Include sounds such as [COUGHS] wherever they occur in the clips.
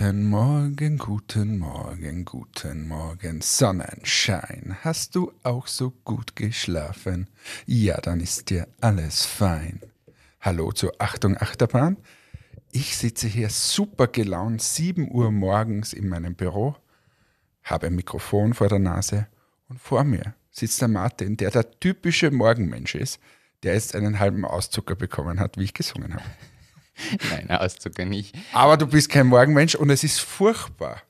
Guten Morgen, guten Morgen, guten Morgen, Sonnenschein. Hast du auch so gut geschlafen? Ja, dann ist dir alles fein. Hallo zur Achtung Achterbahn. Ich sitze hier super gelaunt, 7 Uhr morgens in meinem Büro, habe ein Mikrofon vor der Nase und vor mir sitzt der Martin, der der typische Morgenmensch ist, der jetzt einen halben Auszucker bekommen hat, wie ich gesungen habe. [LAUGHS] Nein, Auszucker nicht. Aber du bist kein Morgenmensch und es ist furchtbar,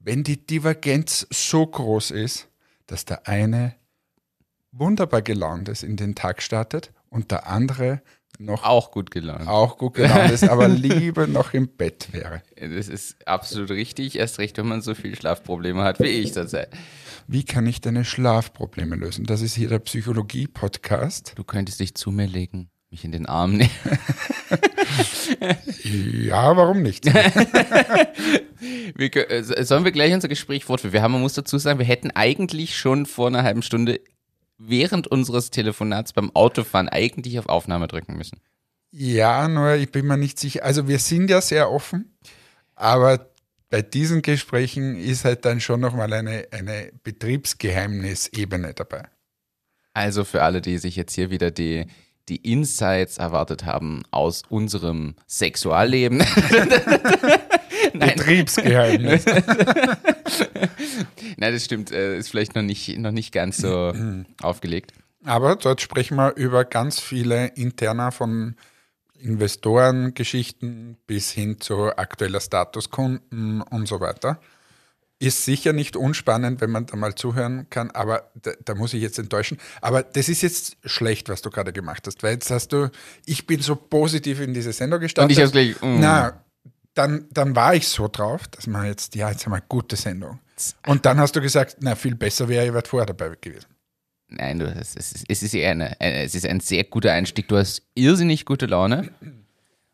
wenn die Divergenz so groß ist, dass der eine wunderbar gelaunt ist, in den Tag startet und der andere noch Auch gut gelaunt. auch gut gelaunt ist, aber [LAUGHS] lieber noch im Bett wäre. Das ist absolut richtig. Erst recht, wenn man so viel Schlafprobleme hat wie ich zurzeit. Wie kann ich deine Schlafprobleme lösen? Das ist hier der Psychologie-Podcast. Du könntest dich zu mir legen, mich in den Arm nehmen. [LAUGHS] Ja, warum nicht? [LAUGHS] Wir, äh, sollen wir gleich unser Gespräch fortführen? Wir haben, man muss dazu sagen, wir hätten eigentlich schon vor einer halben Stunde während unseres Telefonats beim Autofahren eigentlich auf Aufnahme drücken müssen. Ja, nur ich bin mir nicht sicher. Also wir sind ja sehr offen, aber bei diesen Gesprächen ist halt dann schon nochmal eine, eine Betriebsgeheimnisebene dabei. Also für alle, die sich jetzt hier wieder die, die Insights erwartet haben aus unserem Sexualleben. [LAUGHS] Betriebsgeheimnis. [LAUGHS] nein, das stimmt. äh, Ist vielleicht noch nicht, noch nicht ganz so [CLEARS THROAT] aufgelegt. Aber dort sprechen wir über ganz viele interner von Investorengeschichten bis hin zu aktueller Status Kunden und so weiter. Ist sicher nicht unspannend, wenn man da mal zuhören kann, aber da, da muss ich jetzt enttäuschen. Aber das ist jetzt schlecht, was du gerade gemacht hast, weil jetzt hast du, ich bin so positiv in diese Sendung gestartet. Und ich hab's gleich, mm. Na, dann, dann war ich so drauf, dass man jetzt, ja, jetzt haben wir eine gute Sendung. Und dann hast du gesagt, na, viel besser wäre, ich wäre vorher dabei gewesen. Nein, du, es, ist, es, ist eine, es ist ein sehr guter Einstieg. Du hast irrsinnig gute Laune.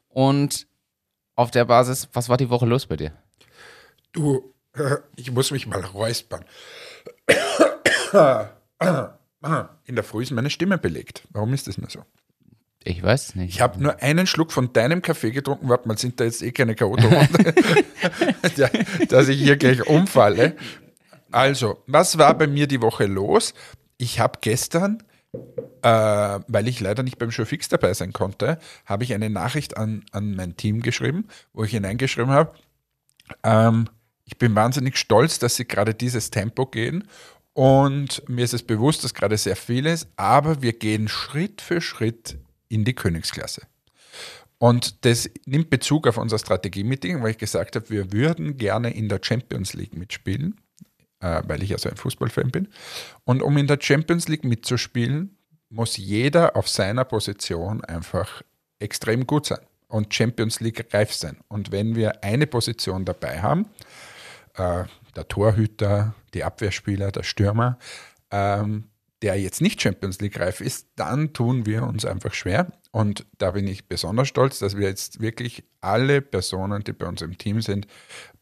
Und auf der Basis, was war die Woche los bei dir? Du, [COUGHS] ich muss mich mal räuspern. [COUGHS] In der Früh ist meine Stimme belegt. Warum ist das mir so? Ich weiß es nicht. Ich habe nur einen Schluck von deinem Kaffee getrunken. Warte mal, sind da jetzt eh keine K.O. [LAUGHS] [LAUGHS] dass ich hier gleich umfalle. Also, was war bei mir die Woche los? Ich habe gestern, äh, weil ich leider nicht beim Showfix dabei sein konnte, habe ich eine Nachricht an, an mein Team geschrieben, wo ich hineingeschrieben habe, ähm, ich bin wahnsinnig stolz, dass sie gerade dieses Tempo gehen. Und mir ist es bewusst, dass gerade sehr viel ist, aber wir gehen Schritt für Schritt in die Königsklasse. Und das nimmt Bezug auf unser Strategie-Meeting, weil ich gesagt habe, wir würden gerne in der Champions League mitspielen, äh, weil ich ja so ein Fußballfan bin. Und um in der Champions League mitzuspielen, muss jeder auf seiner Position einfach extrem gut sein und Champions League reif sein. Und wenn wir eine Position dabei haben, äh, der Torhüter, die Abwehrspieler, der Stürmer, ähm, der jetzt nicht Champions League reif ist, dann tun wir uns einfach schwer. Und da bin ich besonders stolz, dass wir jetzt wirklich alle Personen, die bei uns im Team sind,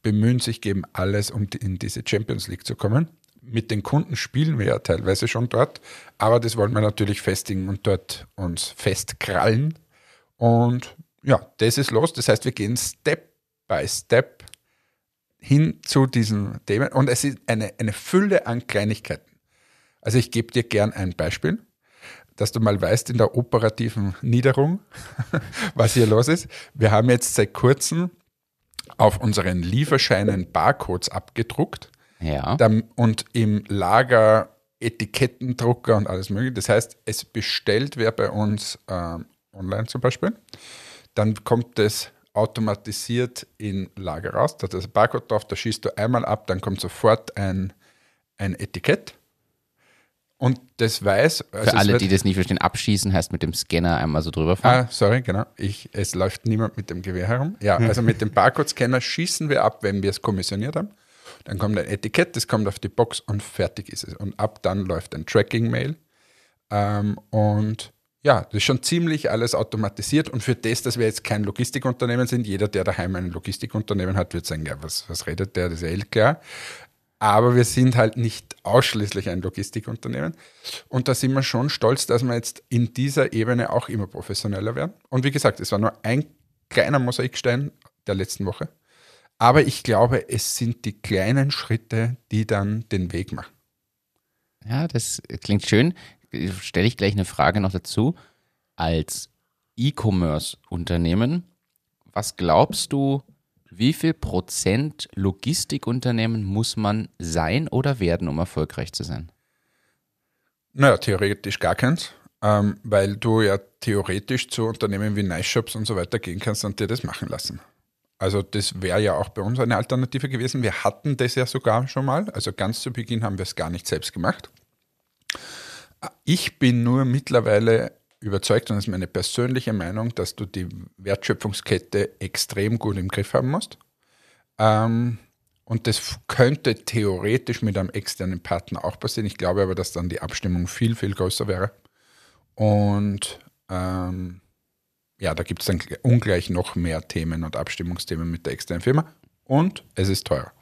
bemühen sich, geben alles, um in diese Champions League zu kommen. Mit den Kunden spielen wir ja teilweise schon dort, aber das wollen wir natürlich festigen und dort uns festkrallen. Und ja, das ist los. Das heißt, wir gehen Step by Step hin zu diesen Themen und es ist eine, eine Fülle an Kleinigkeiten. Also ich gebe dir gern ein Beispiel, dass du mal weißt in der operativen Niederung, [LAUGHS] was hier los ist. Wir haben jetzt seit kurzem auf unseren Lieferscheinen Barcodes abgedruckt Ja. und im Lager Etikettendrucker und alles mögliche. Das heißt, es bestellt wer bei uns ähm, online zum Beispiel, dann kommt es automatisiert in Lager raus. Da ist das Barcode drauf, da schießt du einmal ab, dann kommt sofort ein, ein Etikett. Und das weiß. also Für alle, die das nicht verstehen, abschießen heißt mit dem Scanner einmal so drüber fahren. Ah, sorry, genau. Ich, es läuft niemand mit dem Gewehr herum. Ja, also mit dem Barcode-Scanner schießen wir ab, wenn wir es kommissioniert haben. Dann kommt ein Etikett, das kommt auf die Box und fertig ist es. Und ab dann läuft ein Tracking-Mail. Ähm, und ja, das ist schon ziemlich alles automatisiert. Und für das, dass wir jetzt kein Logistikunternehmen sind, jeder, der daheim ein Logistikunternehmen hat, wird sagen, ja, was, was redet der? Das ist ja eh klar. Aber wir sind halt nicht ausschließlich ein Logistikunternehmen. Und da sind wir schon stolz, dass wir jetzt in dieser Ebene auch immer professioneller werden. Und wie gesagt, es war nur ein kleiner Mosaikstein der letzten Woche. Aber ich glaube, es sind die kleinen Schritte, die dann den Weg machen. Ja, das klingt schön. Stelle ich gleich eine Frage noch dazu. Als E-Commerce-Unternehmen, was glaubst du, wie viel Prozent Logistikunternehmen muss man sein oder werden, um erfolgreich zu sein? Naja, theoretisch gar keins, ähm, weil du ja theoretisch zu Unternehmen wie Nice Shops und so weiter gehen kannst und dir das machen lassen. Also das wäre ja auch bei uns eine Alternative gewesen. Wir hatten das ja sogar schon mal. Also ganz zu Beginn haben wir es gar nicht selbst gemacht. Ich bin nur mittlerweile überzeugt, und das ist meine persönliche Meinung, dass du die Wertschöpfungskette extrem gut im Griff haben musst. Ähm, und das könnte theoretisch mit einem externen Partner auch passieren. Ich glaube aber, dass dann die Abstimmung viel, viel größer wäre. Und ähm, ja, da gibt es dann ungleich noch mehr Themen und Abstimmungsthemen mit der externen Firma. Und es ist teurer.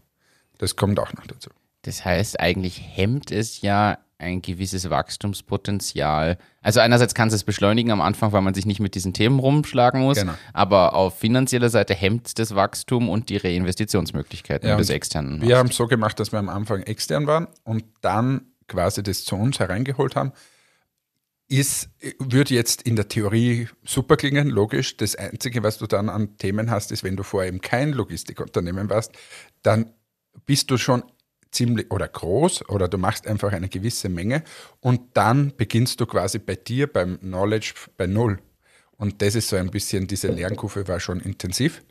Das kommt auch noch dazu. Das heißt, eigentlich hemmt es ja ein gewisses Wachstumspotenzial. Also einerseits kann es es beschleunigen am Anfang, weil man sich nicht mit diesen Themen rumschlagen muss, genau. aber auf finanzieller Seite hemmt es das Wachstum und die Reinvestitionsmöglichkeiten ja, des externen. Wir haben es so gemacht, dass wir am Anfang extern waren und dann quasi das zu uns hereingeholt haben. Ist, würde jetzt in der Theorie super klingen, logisch. Das Einzige, was du dann an Themen hast, ist, wenn du vorher eben kein Logistikunternehmen warst, dann bist du schon ziemlich oder groß oder du machst einfach eine gewisse Menge und dann beginnst du quasi bei dir beim Knowledge bei Null. Und das ist so ein bisschen, diese Lernkurve war schon intensiv.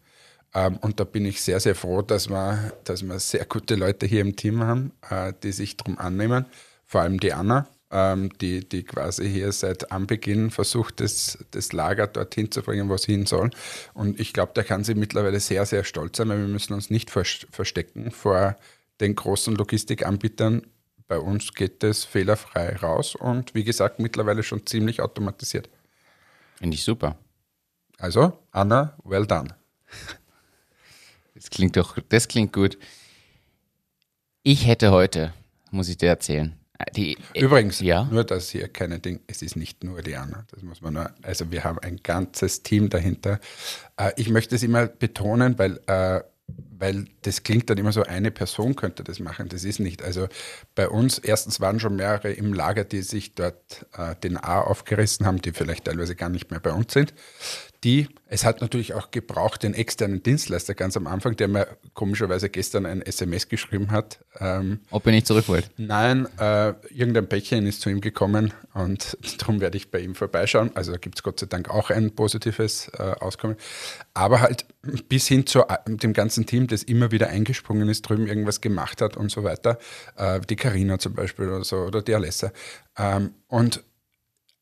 Ähm, und da bin ich sehr, sehr froh, dass wir, dass wir sehr gute Leute hier im Team haben, äh, die sich darum annehmen. Vor allem die Anna, ähm, die, die quasi hier seit Anbeginn versucht, das, das Lager dorthin zu bringen, wo sie hin soll. Und ich glaube, da kann sie mittlerweile sehr, sehr stolz sein, weil wir müssen uns nicht verstecken vor den großen Logistikanbietern. Bei uns geht es fehlerfrei raus und wie gesagt, mittlerweile schon ziemlich automatisiert. Finde ich super. Also, Anna, well done. Das klingt doch, das klingt gut. Ich hätte heute, muss ich dir erzählen. Die, Übrigens, ja? nur das hier keine Ding, es ist nicht nur die Anna, das muss man nur, also wir haben ein ganzes Team dahinter. Äh, ich möchte es immer betonen, weil äh, weil das klingt dann immer so, eine Person könnte das machen. Das ist nicht. Also bei uns, erstens waren schon mehrere im Lager, die sich dort äh, den A aufgerissen haben, die vielleicht teilweise gar nicht mehr bei uns sind die, es hat natürlich auch gebraucht, den externen Dienstleister ganz am Anfang, der mir komischerweise gestern ein SMS geschrieben hat. Ähm, Ob er nicht zurück wollte? Nein, äh, irgendein Päckchen ist zu ihm gekommen und [LAUGHS] darum werde ich bei ihm vorbeischauen. Also da gibt es Gott sei Dank auch ein positives äh, Auskommen. Aber halt bis hin zu äh, dem ganzen Team, das immer wieder eingesprungen ist, drüben irgendwas gemacht hat und so weiter. Äh, die Karina zum Beispiel oder so oder die Alessa. Ähm, und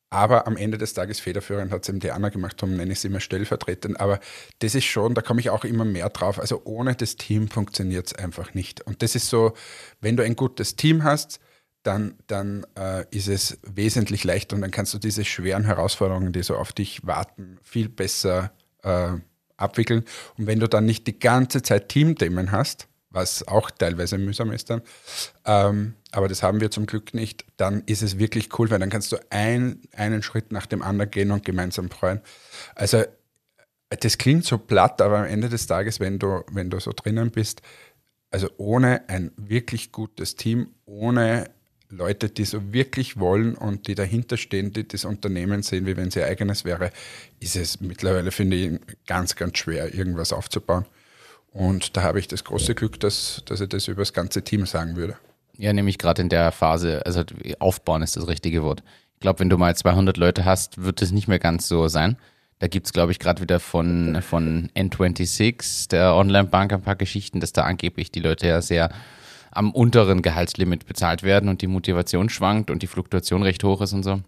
aber am Ende des Tages federführend hat es eben die Anna gemacht, darum nenne ich sie immer stellvertretend. Aber das ist schon, da komme ich auch immer mehr drauf. Also ohne das Team funktioniert es einfach nicht. Und das ist so, wenn du ein gutes Team hast, dann, dann äh, ist es wesentlich leichter und dann kannst du diese schweren Herausforderungen, die so auf dich warten, viel besser äh, abwickeln. Und wenn du dann nicht die ganze Zeit Teamthemen hast, was auch teilweise mühsam ist dann. Ähm, aber das haben wir zum Glück nicht. Dann ist es wirklich cool, weil dann kannst du ein, einen Schritt nach dem anderen gehen und gemeinsam freuen. Also das klingt so platt, aber am Ende des Tages, wenn du, wenn du so drinnen bist, also ohne ein wirklich gutes Team, ohne Leute, die so wirklich wollen und die dahinter stehen, die das Unternehmen sehen, wie wenn es ihr eigenes wäre, ist es mittlerweile, finde ich, ganz, ganz schwer, irgendwas aufzubauen. Und da habe ich das große Glück, dass, dass ich das über das ganze Team sagen würde. Ja, nämlich gerade in der Phase, also aufbauen ist das richtige Wort. Ich glaube, wenn du mal 200 Leute hast, wird es nicht mehr ganz so sein. Da gibt es, glaube ich, gerade wieder von, von N26, der Online-Bank, ein paar Geschichten, dass da angeblich die Leute ja sehr am unteren Gehaltslimit bezahlt werden und die Motivation schwankt und die Fluktuation recht hoch ist und so.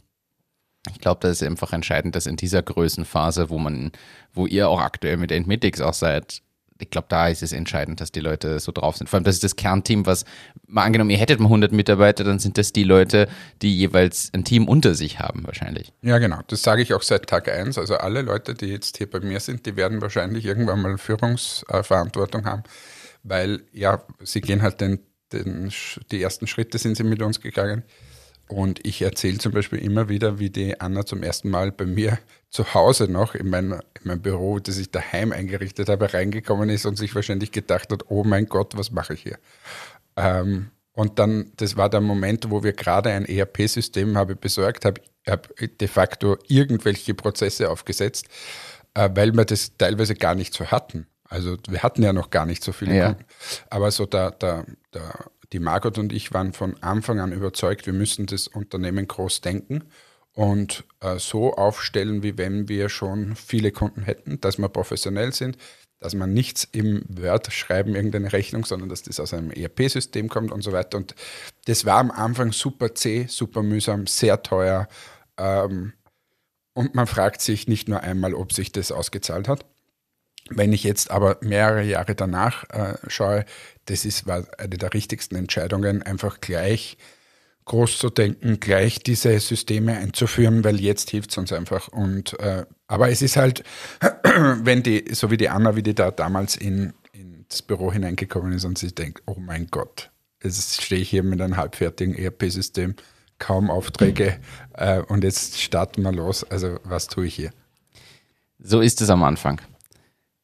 Ich glaube, das ist einfach entscheidend, dass in dieser Größenphase, wo man, wo ihr auch aktuell mit Endmetics auch seid, ich glaube, da ist es entscheidend, dass die Leute so drauf sind. Vor allem, das ist das Kernteam, was, mal angenommen, ihr hättet mal 100 Mitarbeiter, dann sind das die Leute, die jeweils ein Team unter sich haben, wahrscheinlich. Ja, genau. Das sage ich auch seit Tag 1. Also alle Leute, die jetzt hier bei mir sind, die werden wahrscheinlich irgendwann mal Führungsverantwortung haben, weil, ja, sie gehen halt den, den, die ersten Schritte sind sie mit uns gegangen. Und ich erzähle zum Beispiel immer wieder, wie die Anna zum ersten Mal bei mir zu Hause noch in mein, in mein Büro, das ich daheim eingerichtet habe, reingekommen ist und sich wahrscheinlich gedacht hat, oh mein Gott, was mache ich hier? Ähm, und dann, das war der Moment, wo wir gerade ein ERP-System habe besorgt, habe hab de facto irgendwelche Prozesse aufgesetzt, äh, weil wir das teilweise gar nicht so hatten. Also wir hatten ja noch gar nicht so viele Ja. Kunden. Aber so da, da, da, die Margot und ich waren von Anfang an überzeugt, wir müssen das Unternehmen groß denken und äh, so aufstellen, wie wenn wir schon viele Kunden hätten, dass wir professionell sind, dass man nichts im Word schreiben, irgendeine Rechnung, sondern dass das aus einem ERP-System kommt und so weiter. Und das war am Anfang super zäh, super mühsam, sehr teuer. Ähm, und man fragt sich nicht nur einmal, ob sich das ausgezahlt hat. Wenn ich jetzt aber mehrere Jahre danach äh, schaue, das ist, war eine der richtigsten Entscheidungen, einfach gleich groß zu denken, gleich diese Systeme einzuführen, weil jetzt hilft es uns einfach. Und äh, aber es ist halt, [CLEARS THROAT] wenn die, so wie die Anna, wie die da damals in, ins Büro hineingekommen ist und sie denkt, oh mein Gott, jetzt stehe ich hier mit einem halbfertigen ERP-System, kaum Aufträge äh, und jetzt starten wir los. Also was tue ich hier? So ist es am Anfang.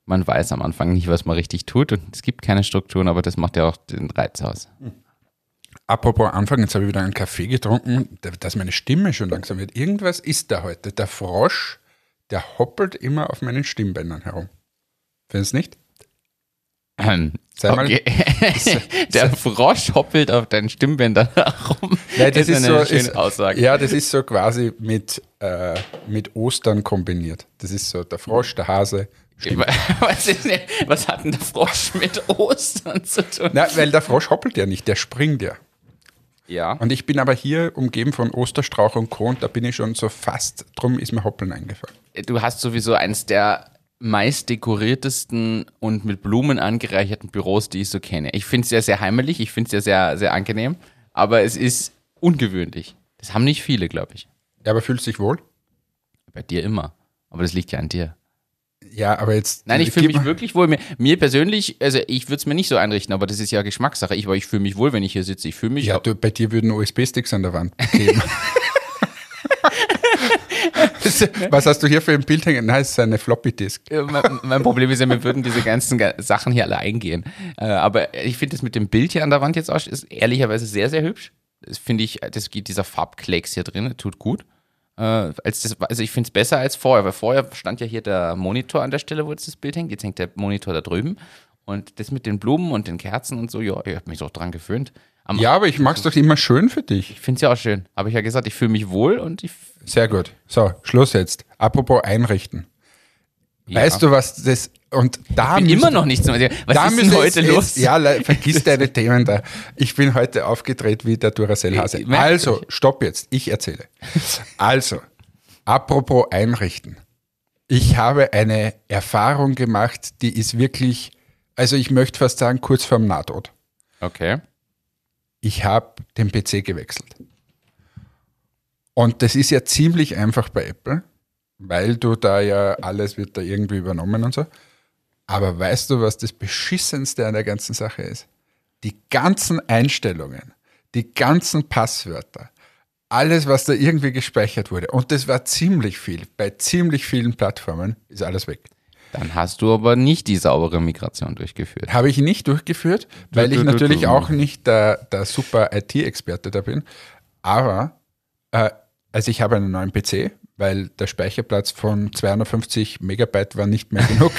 Man weiß am Anfang nicht, was man richtig tut und es gibt keine Strukturen, aber das macht ja auch den Reiz aus. Apropos Anfang, jetzt habe ich wieder einen Kaffee getrunken, da- dass meine Stimme schon langsam wird. Irgendwas ist da heute. Der Frosch, der hoppelt immer auf meinen Stimmbändern herum. Findest du nicht? Ähm, Sei mal- okay. [LAUGHS] Der Frosch hoppelt auf deinen Stimmbändern herum. Nein, das ist, eine so, schöne ist, Aussage. Ja, das ist so quasi mit, äh, mit Ostern kombiniert. Das ist so der Frosch, der Hase. [LAUGHS] Was, ist denn, was hat denn der Frosch mit Ostern zu tun? Na, weil der Frosch hoppelt ja nicht, der springt ja. Ja. Und ich bin aber hier umgeben von Osterstrauch und Co. Und da bin ich schon so fast, drum ist mir Hoppeln eingefallen. Du hast sowieso eins der meist dekoriertesten und mit Blumen angereicherten Büros, die ich so kenne. Ich finde es ja sehr heimelig, ich finde es ja sehr, sehr angenehm, aber es ist ungewöhnlich. Das haben nicht viele, glaube ich. Ja, aber fühlst du dich wohl? Bei dir immer. Aber das liegt ja an dir. Ja, aber jetzt. Nein, ich fühle mich wirklich wohl. Mir, mir persönlich, also ich würde es mir nicht so einrichten, aber das ist ja Geschmackssache. Ich, aber ich fühle mich wohl, wenn ich hier sitze. Ich fühle mich. Ja, du, bei dir würden USB-Sticks an der Wand kleben. [LAUGHS] [LAUGHS] Was hast du hier für ein Bild hängen? Nein, es ist eine Floppy-Disk. Mein, mein Problem ist ja, mir würden diese ganzen Ga- Sachen hier alle eingehen. Äh, aber ich finde das mit dem Bild hier an der Wand jetzt auch, ist ehrlicherweise sehr, sehr hübsch. Das finde ich, das geht dieser Farbklecks hier drin, tut gut. Äh, als das, also ich finde es besser als vorher, weil vorher stand ja hier der Monitor an der Stelle, wo jetzt das Bild hängt. Jetzt hängt der Monitor da drüben. Und das mit den Blumen und den Kerzen und so, ja, ich habe mich doch dran gewöhnt. Am, Ja, aber ich mag's doch immer schön für dich. Ich finde es ja auch schön. Habe ich ja gesagt, ich fühle mich wohl und ich. Sehr gut. So, Schluss jetzt. Apropos einrichten. Ja. Weißt du, was das. Und da ich bin müssen- immer noch nicht so. Was da ist denn heute jetzt- los? Ja, vergiss deine Themen da. Ich bin heute aufgedreht wie der Duracell-Hase. Also, stopp jetzt. Ich erzähle. Also, apropos einrichten. Ich habe eine Erfahrung gemacht, die ist wirklich, also ich möchte fast sagen, kurz vorm Nahtod. Okay. Ich habe den PC gewechselt. Und das ist ja ziemlich einfach bei Apple, weil du da ja alles wird da irgendwie übernommen und so. Aber weißt du, was das Beschissenste an der ganzen Sache ist? Die ganzen Einstellungen, die ganzen Passwörter, alles, was da irgendwie gespeichert wurde, und das war ziemlich viel, bei ziemlich vielen Plattformen ist alles weg. Dann hast du aber nicht die saubere Migration durchgeführt. Habe ich nicht durchgeführt, weil Du, ich du, natürlich du. auch nicht der, der super IT-Experte da bin. Aber, äh, also ich habe einen neuen PC, weil der Speicherplatz von 250 Megabyte war nicht mehr genug.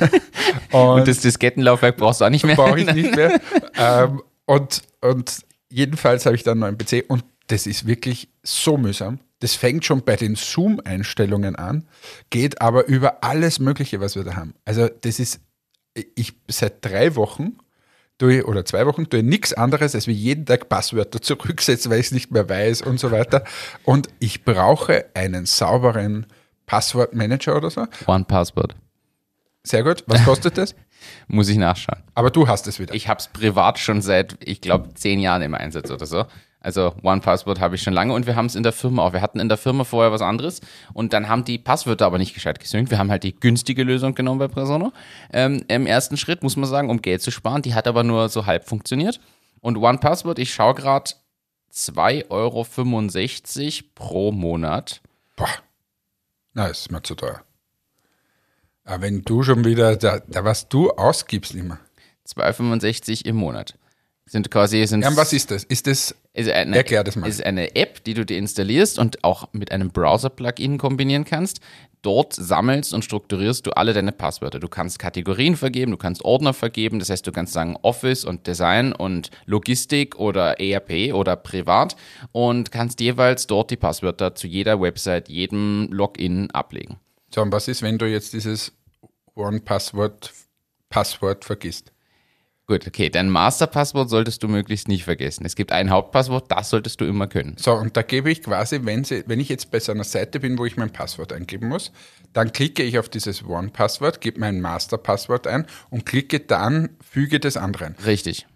[LAUGHS] Und das Diskettenlaufwerk brauchst du auch nicht mehr. brauche ich nicht mehr. [LAUGHS] ähm, und, und jedenfalls habe ich dann einen neuen PC und das ist wirklich so mühsam. Das fängt schon bei den Zoom-Einstellungen an, geht aber über alles Mögliche, was wir da haben. Also das ist, ich seit drei Wochen tue ich, oder zwei Wochen tue ich nichts anderes, als wie jeden Tag Passwörter [LAUGHS] zurücksetzen, weil ich es nicht mehr weiß und so weiter. Und ich brauche einen sauberen Passwortmanager oder so. One Password. Sehr gut. Was kostet das? [LAUGHS] Muss ich nachschauen. Aber du hast es wieder. Ich habe es privat schon seit, ich glaube, zehn Jahren im Einsatz oder so. Also One Password habe ich schon lange und wir haben es in der Firma auch. Wir hatten in der Firma vorher was anderes und dann haben die Passwörter aber nicht gescheit gesynkt. Wir haben halt die günstige Lösung genommen bei Presono. Ähm, Im ersten Schritt muss man sagen, um Geld zu sparen. Die hat aber nur so halb funktioniert. Und One Password, ich schaue gerade 2,65 Euro pro Monat. Boah, na, ist mir zu teuer. Aber wenn du schon wieder, da, da was du ausgibst immer. 2,65 im Monat. Sind quasi, sind Ja, und was ist das? Ist das, ist eine, Erklär das mal. ist eine App, die du dir installierst und auch mit einem Browser-Plugin kombinieren kannst. Dort sammelst und strukturierst du alle deine Passwörter. Du kannst Kategorien vergeben, du kannst Ordner vergeben. Das heißt, du kannst sagen Office und Design und Logistik oder ERP oder privat und kannst jeweils dort die Passwörter zu jeder Website, jedem Login ablegen. so, und was ist, wenn du jetzt dieses One-Passwort Passwort vergisst? Gut, okay, dein Masterpasswort solltest du möglichst nicht vergessen. Es gibt ein Hauptpasswort, das solltest du immer können. So, und da gebe ich quasi, wenn, sie, wenn ich jetzt bei so einer Seite bin, wo ich mein Passwort eingeben muss, dann klicke ich auf dieses One-Passwort, gebe mein Master-Passwort ein und klicke dann, füge das andere ein. Richtig.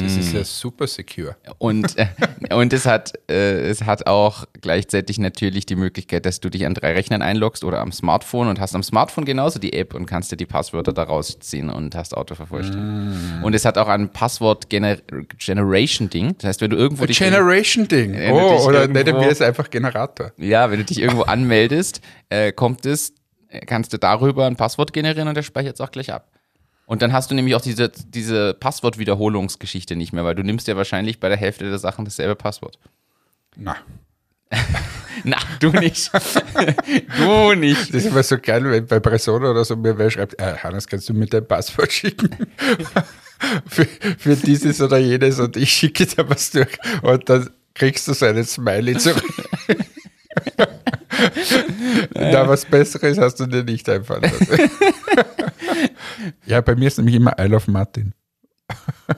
Das ist ja super secure. Und, äh, und es, hat, äh, es hat auch gleichzeitig natürlich die Möglichkeit, dass du dich an drei Rechnern einloggst oder am Smartphone und hast am Smartphone genauso die App und kannst dir die Passwörter daraus ziehen und hast Autovervollständigung. Und es hat auch ein Passwort-Generation-Ding. Das heißt, wenn du irgendwo dich, Generation-Ding. Dich Oh, oder nennen wir es einfach Generator. ja, wenn du dich irgendwo anmeldest, äh, kommt es, äh, kannst du darüber ein Passwort generieren und der speichert es auch gleich ab. Und dann hast du nämlich auch diese, diese Passwortwiederholungsgeschichte nicht mehr, weil du nimmst ja wahrscheinlich bei der Hälfte der Sachen dasselbe Passwort. Na, [LAUGHS] Na, du nicht. [LAUGHS] du nicht. das ist immer so geil, wenn bei Persona oder so mir wer schreibt, äh, Hannes, kannst du mir dein Passwort schicken? [LAUGHS] für, für dieses oder jenes und ich schicke dir was durch und dann kriegst du so einen Smiley zurück. Na, was Besseres hast du dir nicht einfallen lassen. Ja, bei mir ist nämlich immer Isle of Martin. [LAUGHS]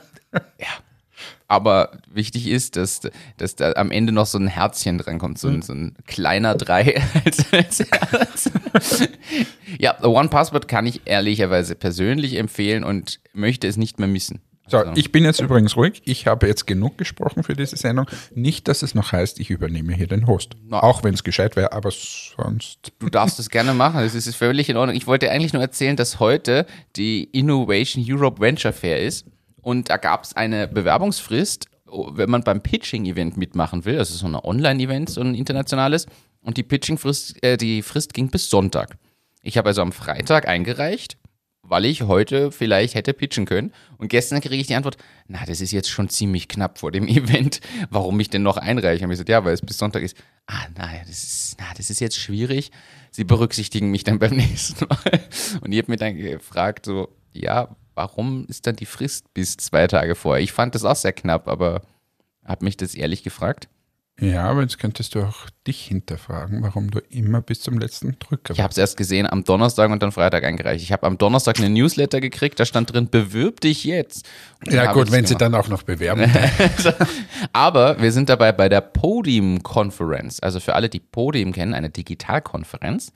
Aber wichtig ist, dass, dass da am Ende noch so ein Herzchen drankommt, so ein, so ein kleiner Drei [LAUGHS] als, als Herz. ja, One Password kann ich ehrlicherweise persönlich empfehlen und möchte es nicht mehr missen. So, Also, ich bin jetzt übrigens ruhig. Ich habe jetzt genug gesprochen für diese Sendung. Nicht, dass es noch heißt, ich übernehme hier den Host. Na. Auch wenn es gescheit wäre, aber sonst. du darfst es gerne machen, das ist völlig in Ordnung. Ich wollte eigentlich nur erzählen, dass heute die Innovation Europe Venture Fair ist und da gab es eine Bewerbungsfrist, wenn man beim Pitching-Event mitmachen will, also so ein Online-Event, so ein internationales, und die Pitching-Frist, äh, die Frist ging bis Sonntag. Ich habe also am Freitag eingereicht, weil ich heute vielleicht hätte pitchen können. Und gestern kriege ich die Antwort, na, das ist jetzt schon ziemlich knapp vor dem [LAUGHS] Event. Warum ich denn noch einreiche? Und ich gesagt, ja, weil es bis Sonntag ist. Ah, naja, das ist, na, das ist jetzt schwierig. Sie berücksichtigen mich dann [LAUGHS] beim nächsten Mal. Und ich habe mir dann gefragt, so, ja, warum ist dann die Frist bis zwei Tage vorher? Ich fand das auch sehr knapp, aber habe mich das ehrlich gefragt. Ja, aber jetzt könntest du auch dich hinterfragen, warum du immer bis zum letzten Drücker Ich habe es erst gesehen am Donnerstag und dann Freitag eingereicht. Ich habe am Donnerstag eine Newsletter gekriegt, da stand drin, bewirb dich jetzt. Und Ja, gut, wenn sie dann auch noch bewerben. [LAUGHS] Aber wir sind dabei bei der Podium Conference. Also für alle, die Podium kennen, eine Digitalkonferenz.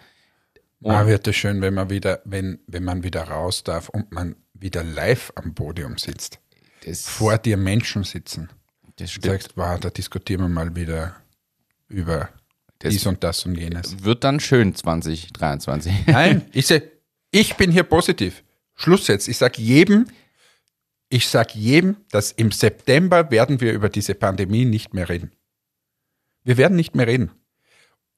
Ah, wird es schön, wenn man wieder, wenn, wenn man wieder raus darf und man wieder live am Podium sitzt. Das, Vor dir Menschen sitzen. Das Du stimmt. sagst, wow, da diskutieren wir mal wieder über Das- dies und das und jenes. Wird dann schön 2023. [LAUGHS] Nein, ich, seh, ich bin hier positiv. Schluss jetzt. Ich sage jedem, ich sage jedem, dass im September werden wir über diese Pandemie nicht mehr reden. Wir werden nicht mehr reden.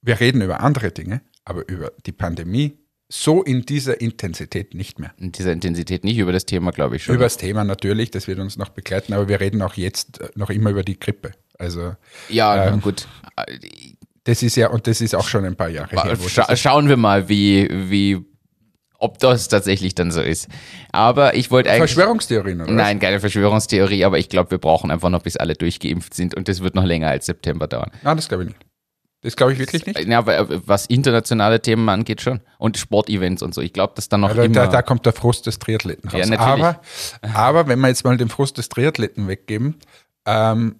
Wir reden über andere Dinge, aber über die Pandemie so in dieser Intensität nicht mehr. In dieser Intensität nicht über das Thema, glaube ich schon. Über das Thema natürlich, das wird uns noch begleiten, aber wir reden auch jetzt äh, noch immer über die Grippe. Also ja, ähm, gut. das ist ja, und das ist auch schon ein paar Jahre her. Scha schauen wir mal, wie, wie, ob das tatsächlich dann so ist. Aber ich wollte eigentlich. Verschwörungstheorien, oder? Nein, keine Verschwörungstheorie, aber ich glaube, wir brauchen einfach noch, bis alle durchgeimpft sind und das wird noch länger als September dauern. Nein, das glaube ich nicht. Das glaube ich wirklich nicht. Ja, äh, was internationale Themen angeht schon. Und Sportevents und so. Ich glaube, dass dann noch Also immer... da, da kommt der Frust des Triathleten raus. Ja, natürlich. aber, aber wenn wir jetzt mal den Frust des Triathleten weggeben, ähm,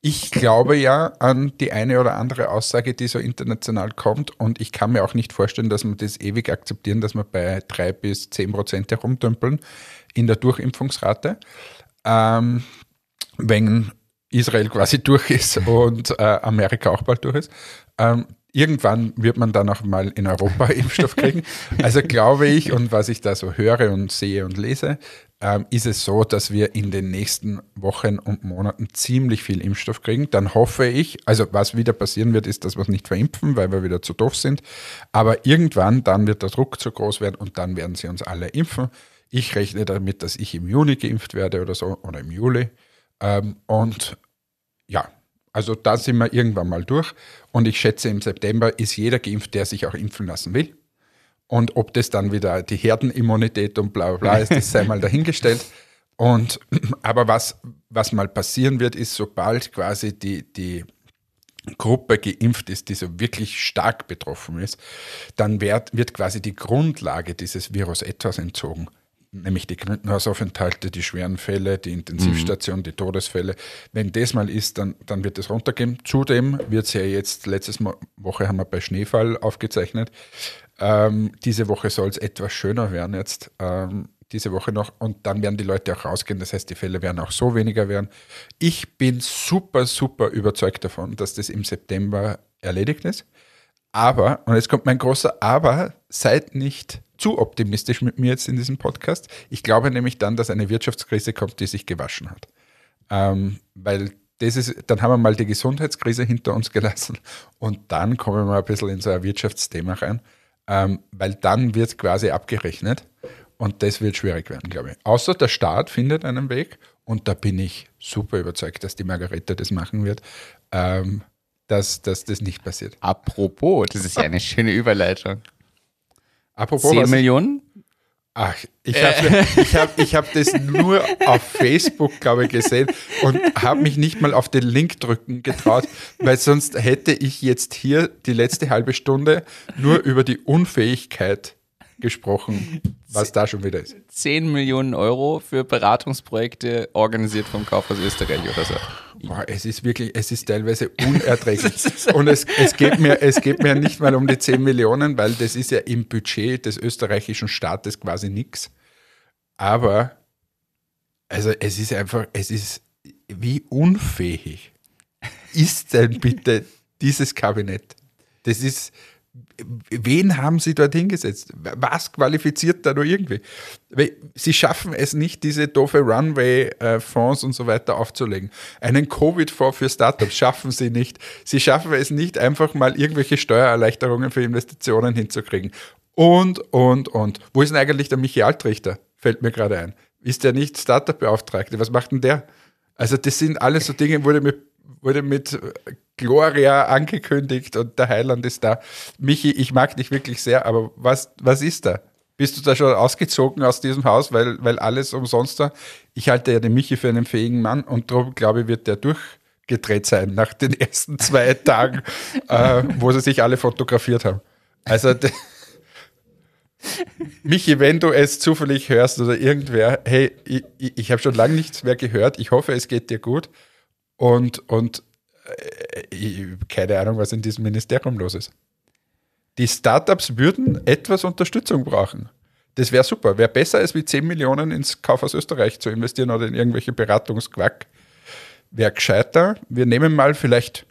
ich glaube ja an die eine oder andere Aussage, die so international kommt und ich kann mir auch nicht vorstellen, dass wir das ewig akzeptieren, dass wir bei drei bis zehn Prozent herumdümpeln in der Durchimpfungsrate. Ähm, wenn Israel quasi [LAUGHS] durch ist und äh, Amerika auch bald durch ist. Ähm, irgendwann wird man dann auch mal in Europa [LAUGHS] Impfstoff kriegen. Also glaube ich, und was ich da so höre und sehe und lese, ähm, ist es so, dass wir in den nächsten Wochen und Monaten ziemlich viel Impfstoff kriegen. Dann hoffe ich, also was wieder passieren wird, ist, dass wir es nicht verimpfen, weil wir wieder zu doof sind. Aber irgendwann, dann wird der Druck zu groß werden und dann werden sie uns alle impfen. Ich rechne damit, dass ich im Juni geimpft werde oder so, oder im Juli. Ähm, und ja, also da sind wir irgendwann mal durch. Und ich schätze, im September ist jeder geimpft, der sich auch impfen lassen will. Und ob das dann wieder die Herdenimmunität und bla bla ist, das sei mal dahingestellt. Und aber was, was mal passieren wird, ist, sobald quasi die, die Gruppe geimpft ist, die so wirklich stark betroffen ist, dann wird, wird quasi die Grundlage dieses Virus etwas entzogen nämlich die Krankenhausaufenthalte, die schweren Fälle, die Intensivstation, mhm. die Todesfälle. Wenn das mal ist, dann, dann wird es runtergehen. Zudem wird es ja jetzt, letztes Woche haben wir bei Schneefall aufgezeichnet, ähm, diese Woche soll es etwas schöner werden jetzt, ähm, diese Woche noch. Und dann werden die Leute auch rausgehen. Das heißt, die Fälle werden auch so weniger werden. Ich bin super, super überzeugt davon, dass das im September erledigt ist. Aber, und jetzt kommt mein großer Aber, seid nicht zu optimistisch mit mir jetzt in diesem Podcast. Ich glaube nämlich dann, dass eine Wirtschaftskrise kommt, die sich gewaschen hat. Ähm, weil das ist, dann haben wir mal die Gesundheitskrise hinter uns gelassen und dann kommen wir ein bisschen in so ein Wirtschaftsthema rein ähm, weil dann wird quasi abgerechnet und das wird schwierig werden, glaube ich. Außer der Staat findet einen Weg und da bin ich super überzeugt, dass die Margarete das machen wird, ähm, dass, dass das nicht passiert. Apropos, das ist ja eine schöne Überleitung. Apropos 10 Millionen? Ach, ich habe ich hab, ich hab das nur auf Facebook, glaube ich, gesehen und habe mich nicht mal auf den Link drücken getraut, weil sonst hätte ich jetzt hier die letzte halbe Stunde nur über die Unfähigkeit gesprochen, was da schon wieder ist. 10 Millionen Euro für Beratungsprojekte organisiert vom Kaufhaus Österreich oder so. Boah, es ist wirklich, es ist teilweise unerträglich. Und es, es, geht mir, es geht mir nicht mal um die 10 Millionen, weil das ist ja im Budget des österreichischen Staates quasi nichts. Aber, also es ist einfach, es ist, wie unfähig ist denn bitte dieses Kabinett? Das ist, wen haben sie dort hingesetzt? Was qualifiziert da nur irgendwie? Sie schaffen es nicht, diese doofe Runway-Fonds und so weiter aufzulegen. Einen Covid-Fonds für Startups schaffen sie nicht. Sie schaffen es nicht, einfach mal irgendwelche Steuererleichterungen für Investitionen hinzukriegen. Und, und, und. Wo ist denn eigentlich der Michi Altrichter? Fällt mir gerade ein. Ist der nicht Startup-Beauftragte? Was macht denn der? Also das sind alles so Dinge, wurde mit, wurde mit Gloria angekündigt und der Heiland ist da. Michi, ich mag dich wirklich sehr, aber was, was ist da? Bist du da schon ausgezogen aus diesem Haus, weil, weil alles umsonst war? Ich halte ja den Michi für einen fähigen Mann und darum glaube ich, wird der durchgedreht sein nach den [LAUGHS] ersten zwei Tagen, äh, wo sie sich alle fotografiert haben. Also, Michi, wenn du es zufällig hörst oder irgendwer, hey, ich, ich, ich habe schon lange nichts mehr gehört. Ich hoffe, es geht dir gut. Und, und äh, keine Ahnung, was in diesem Ministerium los ist. Die Startups würden etwas Unterstützung brauchen. Das wäre super. Wäre besser, als wie 10 Millionen ins Kaufhaus Österreich zu investieren oder in irgendwelche Beratungsquack. Wäre gescheiter. Wir nehmen mal vielleicht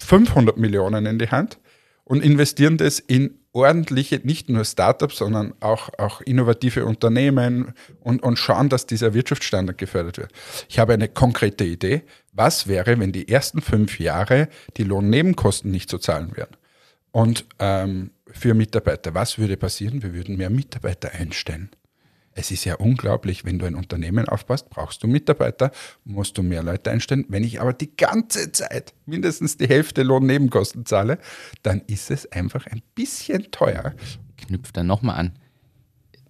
500 Millionen in die Hand und investieren das in ordentliche, nicht nur Startups, sondern auch, auch innovative Unternehmen und, und schauen, dass dieser Wirtschaftsstandard gefördert wird. Ich habe eine konkrete Idee. Was wäre, wenn die ersten fünf Jahre die Lohnnebenkosten nicht zu zahlen wären? Und ähm, für Mitarbeiter, was würde passieren? Wir würden mehr Mitarbeiter einstellen. Es ist ja unglaublich, wenn du ein Unternehmen aufbaust, brauchst du Mitarbeiter, musst du mehr Leute einstellen. Wenn ich aber die ganze Zeit mindestens die Hälfte Lohnnebenkosten zahle, dann ist es einfach ein bisschen teuer. Knüpft dann nochmal an.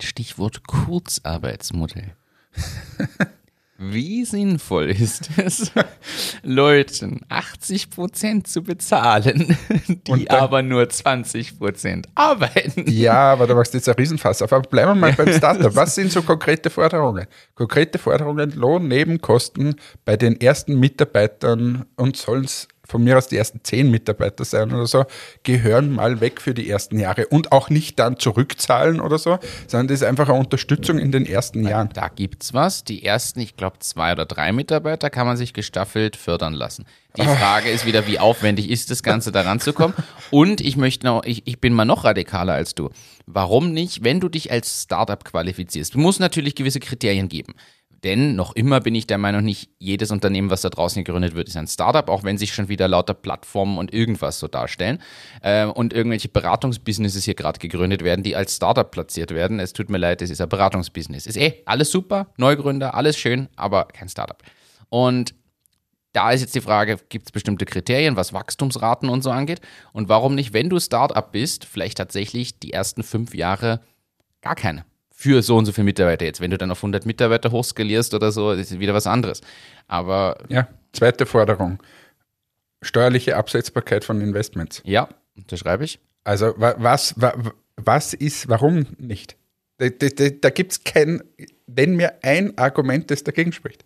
Stichwort Kurzarbeitsmodell. [LAUGHS] Wie sinnvoll ist es, [LAUGHS] Leuten 80 Prozent zu bezahlen, [LAUGHS] die dann, aber nur 20 Prozent arbeiten? Ja, aber da machst du jetzt ein Riesenfass auf. Aber bleiben wir mal beim Startup. Was sind so konkrete Forderungen? Konkrete Forderungen, Lohn, Nebenkosten bei den ersten Mitarbeitern und sollen es von mir aus die ersten zehn Mitarbeiter sein oder so, gehören mal weg für die ersten Jahre und auch nicht dann zurückzahlen oder so, sondern das ist einfach eine Unterstützung in den ersten Jahren. Da gibt's was. Die ersten, ich glaube, zwei oder drei Mitarbeiter kann man sich gestaffelt fördern lassen. Die Frage ist wieder, wie aufwendig ist das Ganze, da ranzukommen? Und ich möchte noch, ich, ich bin mal noch radikaler als du. Warum nicht, wenn du dich als Startup qualifizierst? Du musst natürlich gewisse Kriterien geben. Denn noch immer bin ich der Meinung, nicht jedes Unternehmen, was da draußen gegründet wird, ist ein Startup, auch wenn sich schon wieder lauter Plattformen und irgendwas so darstellen. Äh, und irgendwelche Beratungsbusinesses hier gerade gegründet werden, die als Startup platziert werden. Es tut mir leid, es ist ein Beratungsbusiness. Ist eh alles super, Neugründer, alles schön, aber kein Startup. Und da ist jetzt die Frage, gibt es bestimmte Kriterien, was Wachstumsraten und so angeht? Und warum nicht, wenn du Startup bist, vielleicht tatsächlich die ersten fünf Jahre gar keine? Für so und so viele Mitarbeiter jetzt. Wenn du dann auf 100 Mitarbeiter hochskalierst oder so, ist es wieder was anderes. Aber Ja, zweite Forderung. Steuerliche Absetzbarkeit von Investments. ja, unterschreibe ich. Also wa- was, wa- was ist, warum nicht? Da, da, da, gibt es kein, nenn mir ein Argument, das dagegen spricht.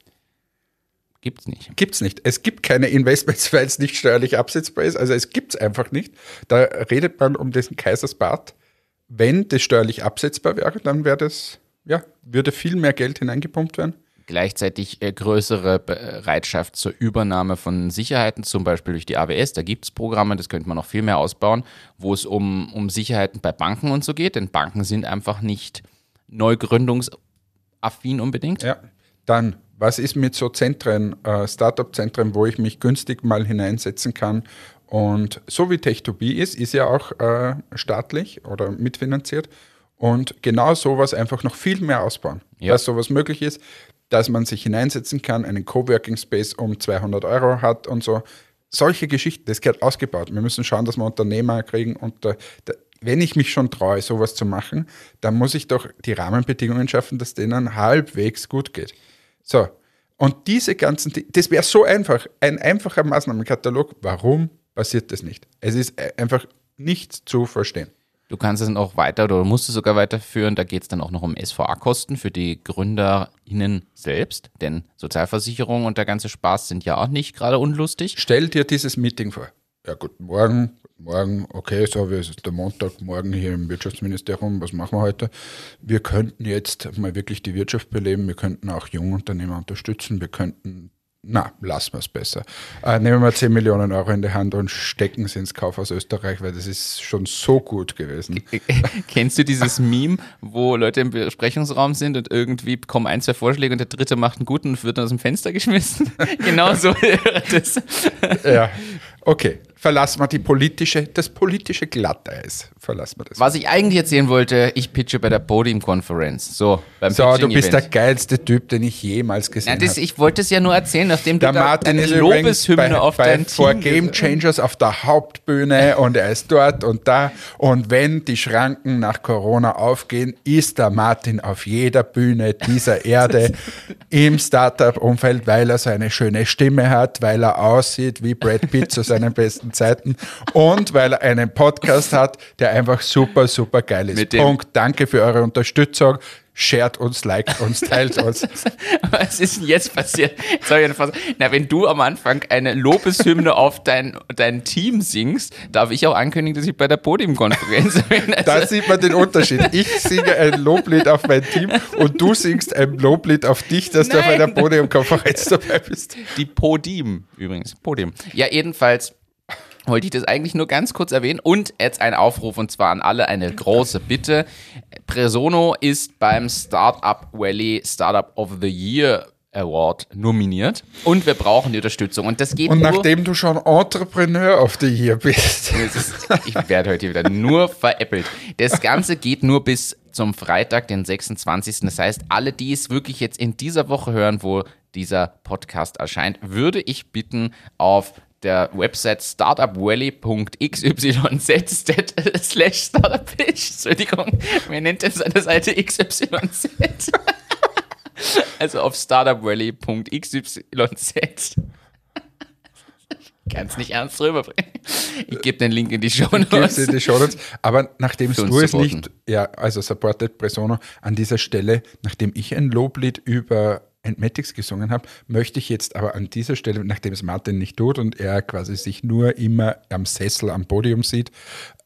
Gibt's nicht. Gibt es nicht. Es gibt keine Investments, weil es nicht steuerlich absetzbar ist. Also es gibt es einfach nicht. Da redet man um diesen Kaisersbad. Wenn das steuerlich absetzbar wäre, dann wäre das, ja, würde viel mehr Geld hineingepumpt werden. Gleichzeitig äh, größere Bereitschaft zur Übernahme von Sicherheiten, zum Beispiel durch die AWS. Da gibt's Programme, das könnte man noch viel mehr ausbauen, wo es um, um Sicherheiten bei Banken und so geht. Denn Banken sind einfach nicht neugründungsaffin unbedingt. Ja. Dann, was ist mit so Zentren, äh, Startup-Zentren, wo ich mich günstig mal hineinsetzen kann? Und so wie Tech2B ist, ist ja auch äh, staatlich oder mitfinanziert. Und genau sowas einfach noch viel mehr ausbauen. Ja. Dass sowas möglich ist, dass man sich hineinsetzen kann, einen Coworking Space um 200 Euro hat und so. Solche Geschichten, das gehört ausgebaut. Wir müssen schauen, dass wir Unternehmer kriegen. Und da, wenn ich mich schon traue, sowas zu machen, dann muss ich doch die Rahmenbedingungen schaffen, dass denen halbwegs gut geht. So. Und diese ganzen, das wäre so einfach, ein einfacher Maßnahmenkatalog. Warum passiert das nicht? Es ist äh, einfach nicht zu verstehen. Du kannst es dann auch weiter oder musst es sogar weiterführen. Da geht es dann auch noch um SVA-Kosten für die GründerInnen selbst. Denn Sozialversicherung und der ganze Spaß sind ja auch nicht gerade unlustig. Stell dir dieses Meeting vor. Ja, guten Morgen, guten Morgen, okay, so, es ist der Montagmorgen hier im Wirtschaftsministerium, was machen wir heute? Wir könnten jetzt mal wirklich die Wirtschaft beleben, wir könnten auch Jungunternehmer unterstützen, wir könnten, na, lassen wir es besser. Äh, nehmen wir 10 Millionen Euro in die Hand und stecken sie ins Kaufhaus Österreich, weil das ist schon so gut gewesen. [LAUGHS] Kennst du dieses Meme, wo Leute im Besprechungsraum sind und irgendwie kommen ein, zwei Vorschläge und der dritte macht einen guten und wird dann aus dem Fenster geschmissen? [LAUGHS] genau so wäre das. ja, okay, verlassen wir die politische, das politische Glatteis, verlassen wir das. Was ich eigentlich erzählen wollte, ich pitche bei der Podium-Konferenz. So, beim So, du bist der geilste Typ, den ich jemals gesehen habe. ich wollte es ja nur erzählen, nachdem Der du da Martin eine Lobeshymne bei, auf bei dein vor Team Game Changers auf der Hauptbühne und er ist dort und da. Und wenn die Schranken nach Corona aufgehen, ist der Martin auf jeder Bühne dieser [LAUGHS] Erde im Startup-Umfeld, weil er so eine schöne Stimme hat, weil er aussieht wie Brad Pitt zu seinen besten Zeiten und weil er einen Podcast hat, der einfach super, super geil ist. Mit dem- Punkt. Danke für eure Unterstützung. Shared uns, liked uns, teilt [LAUGHS] uns. Was ist denn jetzt passiert? Phase. Na, wenn du am Anfang eine Lobeshymne auf dein, dein Team singst, darf ich auch ankündigen, dass ich bei der Podiumkonferenz [LAUGHS] bin. Also, Da sieht man den Unterschied. Ich singe ein Loblied auf mein Team und du singst ein Loblied auf dich, dass du auf Nein. einer Podiumkonferenz dabei bist. die Podium übrigens. Podium. Ja, jedenfalls wollte ich das eigentlich nur ganz kurz erwähnen und jetzt ein Aufruf und zwar an alle eine große Bitte. Presono ist beim Startup Valley Startup of the Year Award nominiert und wir brauchen die Unterstützung und das geht Und nur nachdem du schon Entrepreneur of the Year bist, [LAUGHS] ist, ich werde heute wieder nur veräppelt. Das Ganze geht nur bis zum Freitag, den 26. Das heißt, alle, die es wirklich jetzt in dieser Woche hören, wo dieser Podcast erscheint, würde ich bitten, auf der Website startupvalley.xyz slash startuppitch. Entschuldigung, wer nennt denn seine Seite XYZ? Also auf startupvalley.xyz. Kann es nicht ernst rüberbringen. Ich gebe den Link in die Show Notes. in die Show Notes. Aber nachdem du es supporten. nicht, ja, also supported Presono an dieser Stelle, nachdem ich ein Loblied über Entmatics gesungen habe, möchte ich jetzt aber an dieser Stelle, nachdem es Martin nicht tut und er quasi sich nur immer am Sessel am Podium sieht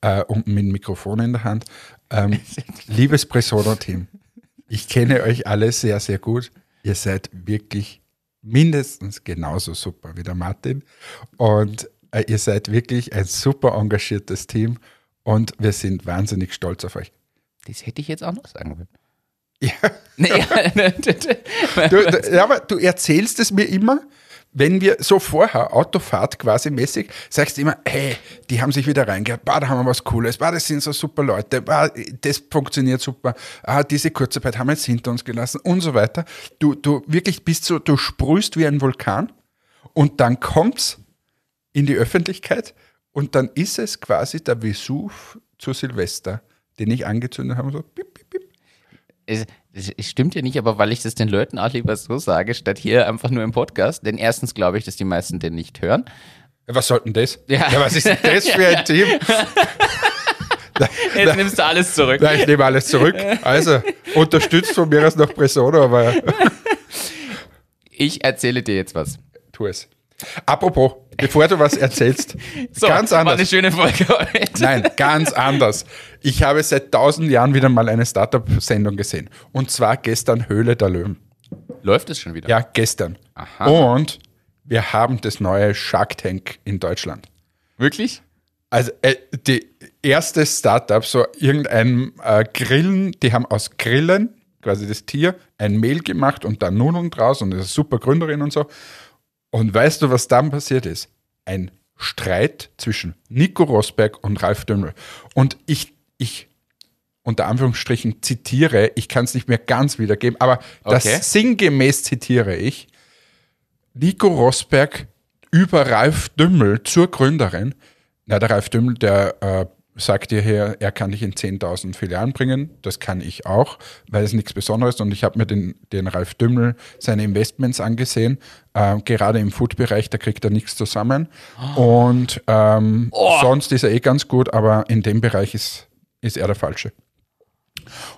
äh, und mit dem Mikrofon in der Hand, ähm, [LAUGHS] liebes Presono-Team, ich kenne euch alle sehr, sehr gut. Ihr seid wirklich mindestens genauso super wie der Martin und äh, ihr seid wirklich ein super engagiertes Team und wir sind wahnsinnig stolz auf euch. Das hätte ich jetzt auch noch sagen wollen. Ja. [LAUGHS] Du, ja, aber du erzählst es mir immer, wenn wir so vorher, Autofahrt quasi mäßig, sagst du immer, hey, die haben sich wieder reingehört, bah, da haben wir was Cooles, bah, das sind so super Leute, bah, das funktioniert super, ah, diese Kurzarbeit haben wir jetzt hinter uns gelassen und so weiter. Du, du wirklich bist so, du sprühst wie ein Vulkan und dann kommt's in die Öffentlichkeit und dann ist es quasi der Vesuv zu Silvester, den ich angezündet habe, so piep, piep, piep. Es, es stimmt ja nicht, aber weil ich das den Leuten auch lieber so sage, statt hier einfach nur im Podcast. Denn erstens glaube ich, dass die meisten den nicht hören. Was sollten das? Ja. was ist denn das für ein [LAUGHS] Team? Jetzt nimmst du alles zurück. Nein, ich nehme alles zurück. Also, unterstützt von mir aus noch Presono, aber Ich erzähle dir jetzt was. tu es. Apropos, bevor du was erzählst, [LAUGHS] So, ganz war eine anders. schöne Folge heute. [LAUGHS] Nein, ganz anders. Ich habe seit tausend Jahren wieder mal eine Startup-Sendung gesehen. Und zwar gestern Höhle der Löwen. Läuft es schon wieder? Ja, gestern. Aha. Und wir haben das neue Shark Tank in Deutschland. Wirklich? Also äh, die erste Startup, so irgendein äh, Grillen, die haben aus Grillen, quasi das Tier, ein Mehl gemacht und dann Nudeln draus und das ist eine super Gründerin und so. Und weißt du, was dann passiert ist? Ein Streit zwischen Nico Rosberg und Ralf Dümmel. Und ich, ich unter Anführungsstrichen zitiere, ich kann es nicht mehr ganz wiedergeben, aber das Okay. sinngemäß zitiere ich, Nico Rosberg über Ralf Dümmel zur Gründerin. Na, der Ralf Dümmel, der äh, sagt ihr her, er kann dich in 10.000 Filialen bringen. Das kann ich auch, weil es nichts Besonderes ist. Und ich habe mir den, den Ralf Dümmel seine Investments angesehen. Ähm, gerade im Food-Bereich, da kriegt er nichts zusammen. Und ähm, sonst ist er eh ganz gut, aber in dem Bereich ist, ist er der Falsche.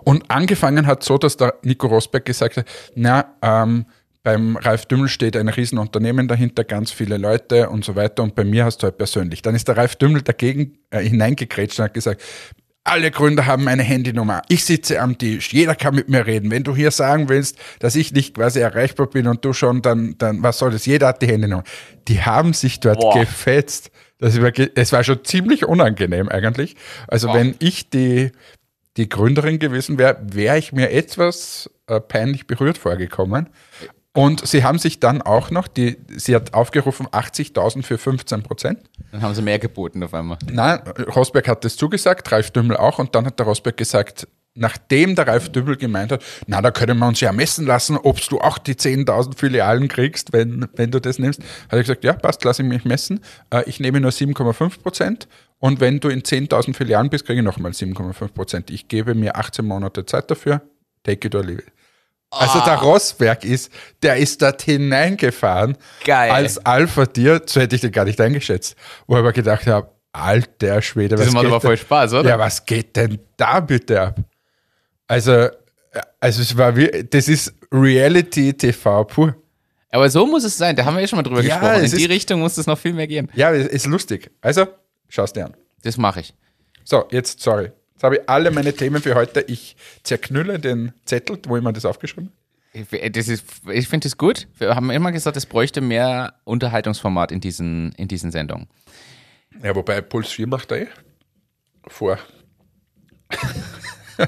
Und angefangen hat so, dass der Nico Rosberg gesagt hat, na, ähm, beim Ralf Dümmel steht ein Riesenunternehmen dahinter, ganz viele Leute und so weiter und bei mir hast du halt persönlich. Dann ist der Ralf Dümmel dagegen äh, hineingekrätscht und hat gesagt, alle Gründer haben meine Handynummer. Ich sitze am Tisch. Jeder kann mit mir reden. Wenn du hier sagen willst, dass ich nicht quasi erreichbar bin und du schon, dann, dann was soll das? Jeder hat die Handynummer. Die haben sich dort Boah. gefetzt. Das war, es war schon ziemlich unangenehm eigentlich. Also wenn ich die, die Gründerin gewesen wäre, wäre ich mir etwas äh, peinlich berührt vorgekommen. Und sie haben sich dann auch noch, die, sie hat aufgerufen 80.000 für 15 Prozent. Dann haben sie mehr geboten auf einmal. Nein, Rosberg hat das zugesagt, Ralf Dümmel auch. Und dann hat der Rosberg gesagt, nachdem der Ralf Dümmel gemeint hat, na, da können wir uns ja messen lassen, ob du auch die 10.000 Filialen kriegst, wenn, wenn du das nimmst. Hat er gesagt, ja, passt, lass ich mich messen. Äh, Ich nehme nur 7,5 Prozent. Und wenn du in 10.000 Filialen bist, kriege ich nochmal 7,5 Prozent. Ich gebe mir 18 Monate Zeit dafür. Take it or leave it. Also der Rosberg ist, der ist dort hineingefahren Geil. als Alpha-Tier, so hätte ich den gar nicht eingeschätzt. Wo ich aber gedacht habe, alter Schwede, Das was macht geht aber denn- voll Spaß, oder? Ja, was geht denn da bitte ab? Also, also es war wie, das ist Reality TV pur. Aber so muss es sein. Da haben wir ja schon mal drüber Ja, gesprochen. In es die ist- Richtung muss es noch viel mehr gehen. Ja, es ist lustig. Also, schau's dir an. Das mache ich. So, jetzt, sorry. Jetzt habe ich alle meine Themen für heute. Ich zerknülle den Zettel, wo ich mir das aufgeschrieben. Ich- Das ist, ich finde es gut. Wir haben immer gesagt, es bräuchte mehr Unterhaltungsformat in diesen, in diesen Sendungen. Ja, wobei Puls 4 macht er eh vor. [LAUGHS]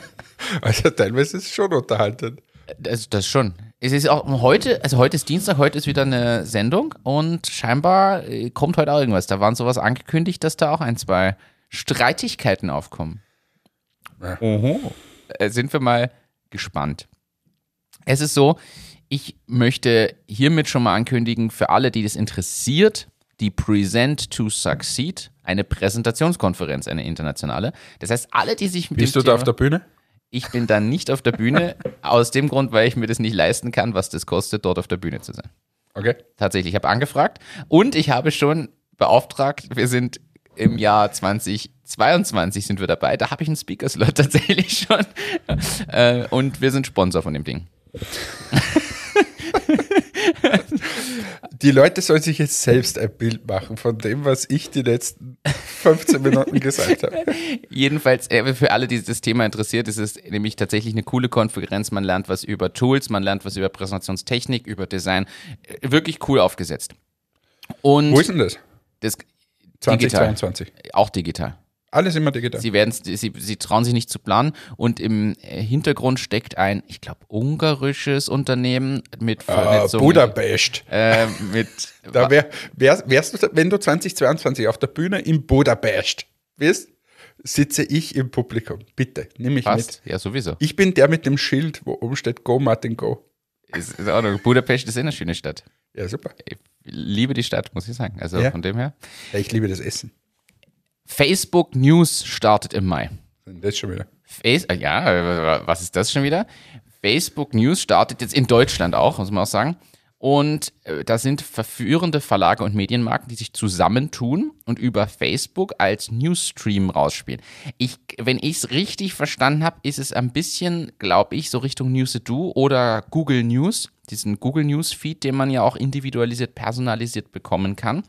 also teilweise ist es schon unterhaltend. Das, das schon. Es ist auch heute, also heute ist Dienstag, heute ist wieder eine Sendung und scheinbar äh, kommt heute auch irgendwas. Da waren sowas angekündigt, dass da auch ein, zwei Streitigkeiten aufkommen. Ja. Äh, sind wir mal gespannt. Es ist so, ich möchte hiermit schon mal ankündigen, für alle, die das interessiert, die Present to Succeed, eine Präsentationskonferenz, eine internationale. Das heißt, alle, die sich mit Bist du da Thema- auf der Bühne? ich bin dann nicht auf der Bühne, [LAUGHS] aus dem Grund, weil ich mir das nicht leisten kann, was das kostet, dort auf der Bühne zu sein. Okay. Tatsächlich, ich habe angefragt und ich habe schon beauftragt, wir sind im Jahr 2022 sind wir dabei, da habe ich einen Speaker-Slot [LAUGHS] tatsächlich schon äh, und wir sind Sponsor von dem Ding. Die Leute sollen sich jetzt selbst ein Bild machen von dem, was ich die letzten 15 Minuten gesagt habe. [LAUGHS] Jedenfalls, äh, für alle, die das Thema interessiert, ist es nämlich tatsächlich eine coole Konferenz. Man lernt was über Tools, man lernt was über Präsentationstechnik, über Design. Äh, Wirklich cool aufgesetzt. Und Wo ist denn das? das digital, 2022. auch digital. Alles immer digital. Sie werden, sie, sie trauen sich nicht zu planen und im äh, Hintergrund steckt ein, ich glaube, ungarisches Unternehmen mit Ah, Vernetzung. Budapest. Äh, mit [LAUGHS] Da wär, wär, wärst du, wenn du 2022 auf der Bühne in Budapest bist, sitze ich im Publikum. Bitte, nimm mich passt. mit. Ja, sowieso. Ich bin der mit dem Schild, wo oben steht Go Martin Go. Ist, ist auch noch, Budapest ist eh eine schöne Stadt. Ja, super. Ich liebe die Stadt, muss ich sagen. Also Ja. von dem her. Ja, ich liebe das Essen. Facebook News startet im Mai. Das schon wieder. Face äh, ja, äh, was ist das schon wieder? Facebook News startet jetzt in Deutschland auch, muss man auch sagen. Und äh, da sind verführende Verlage und Medienmarken, die sich zusammentun und über Facebook als Newsstream rausspielen. Ich, wenn ich es richtig verstanden habe, ist es ein bisschen, glaube ich, so Richtung Newsedu oder Google News, diesen Google News Feed, den man ja auch individualisiert, personalisiert bekommen kann.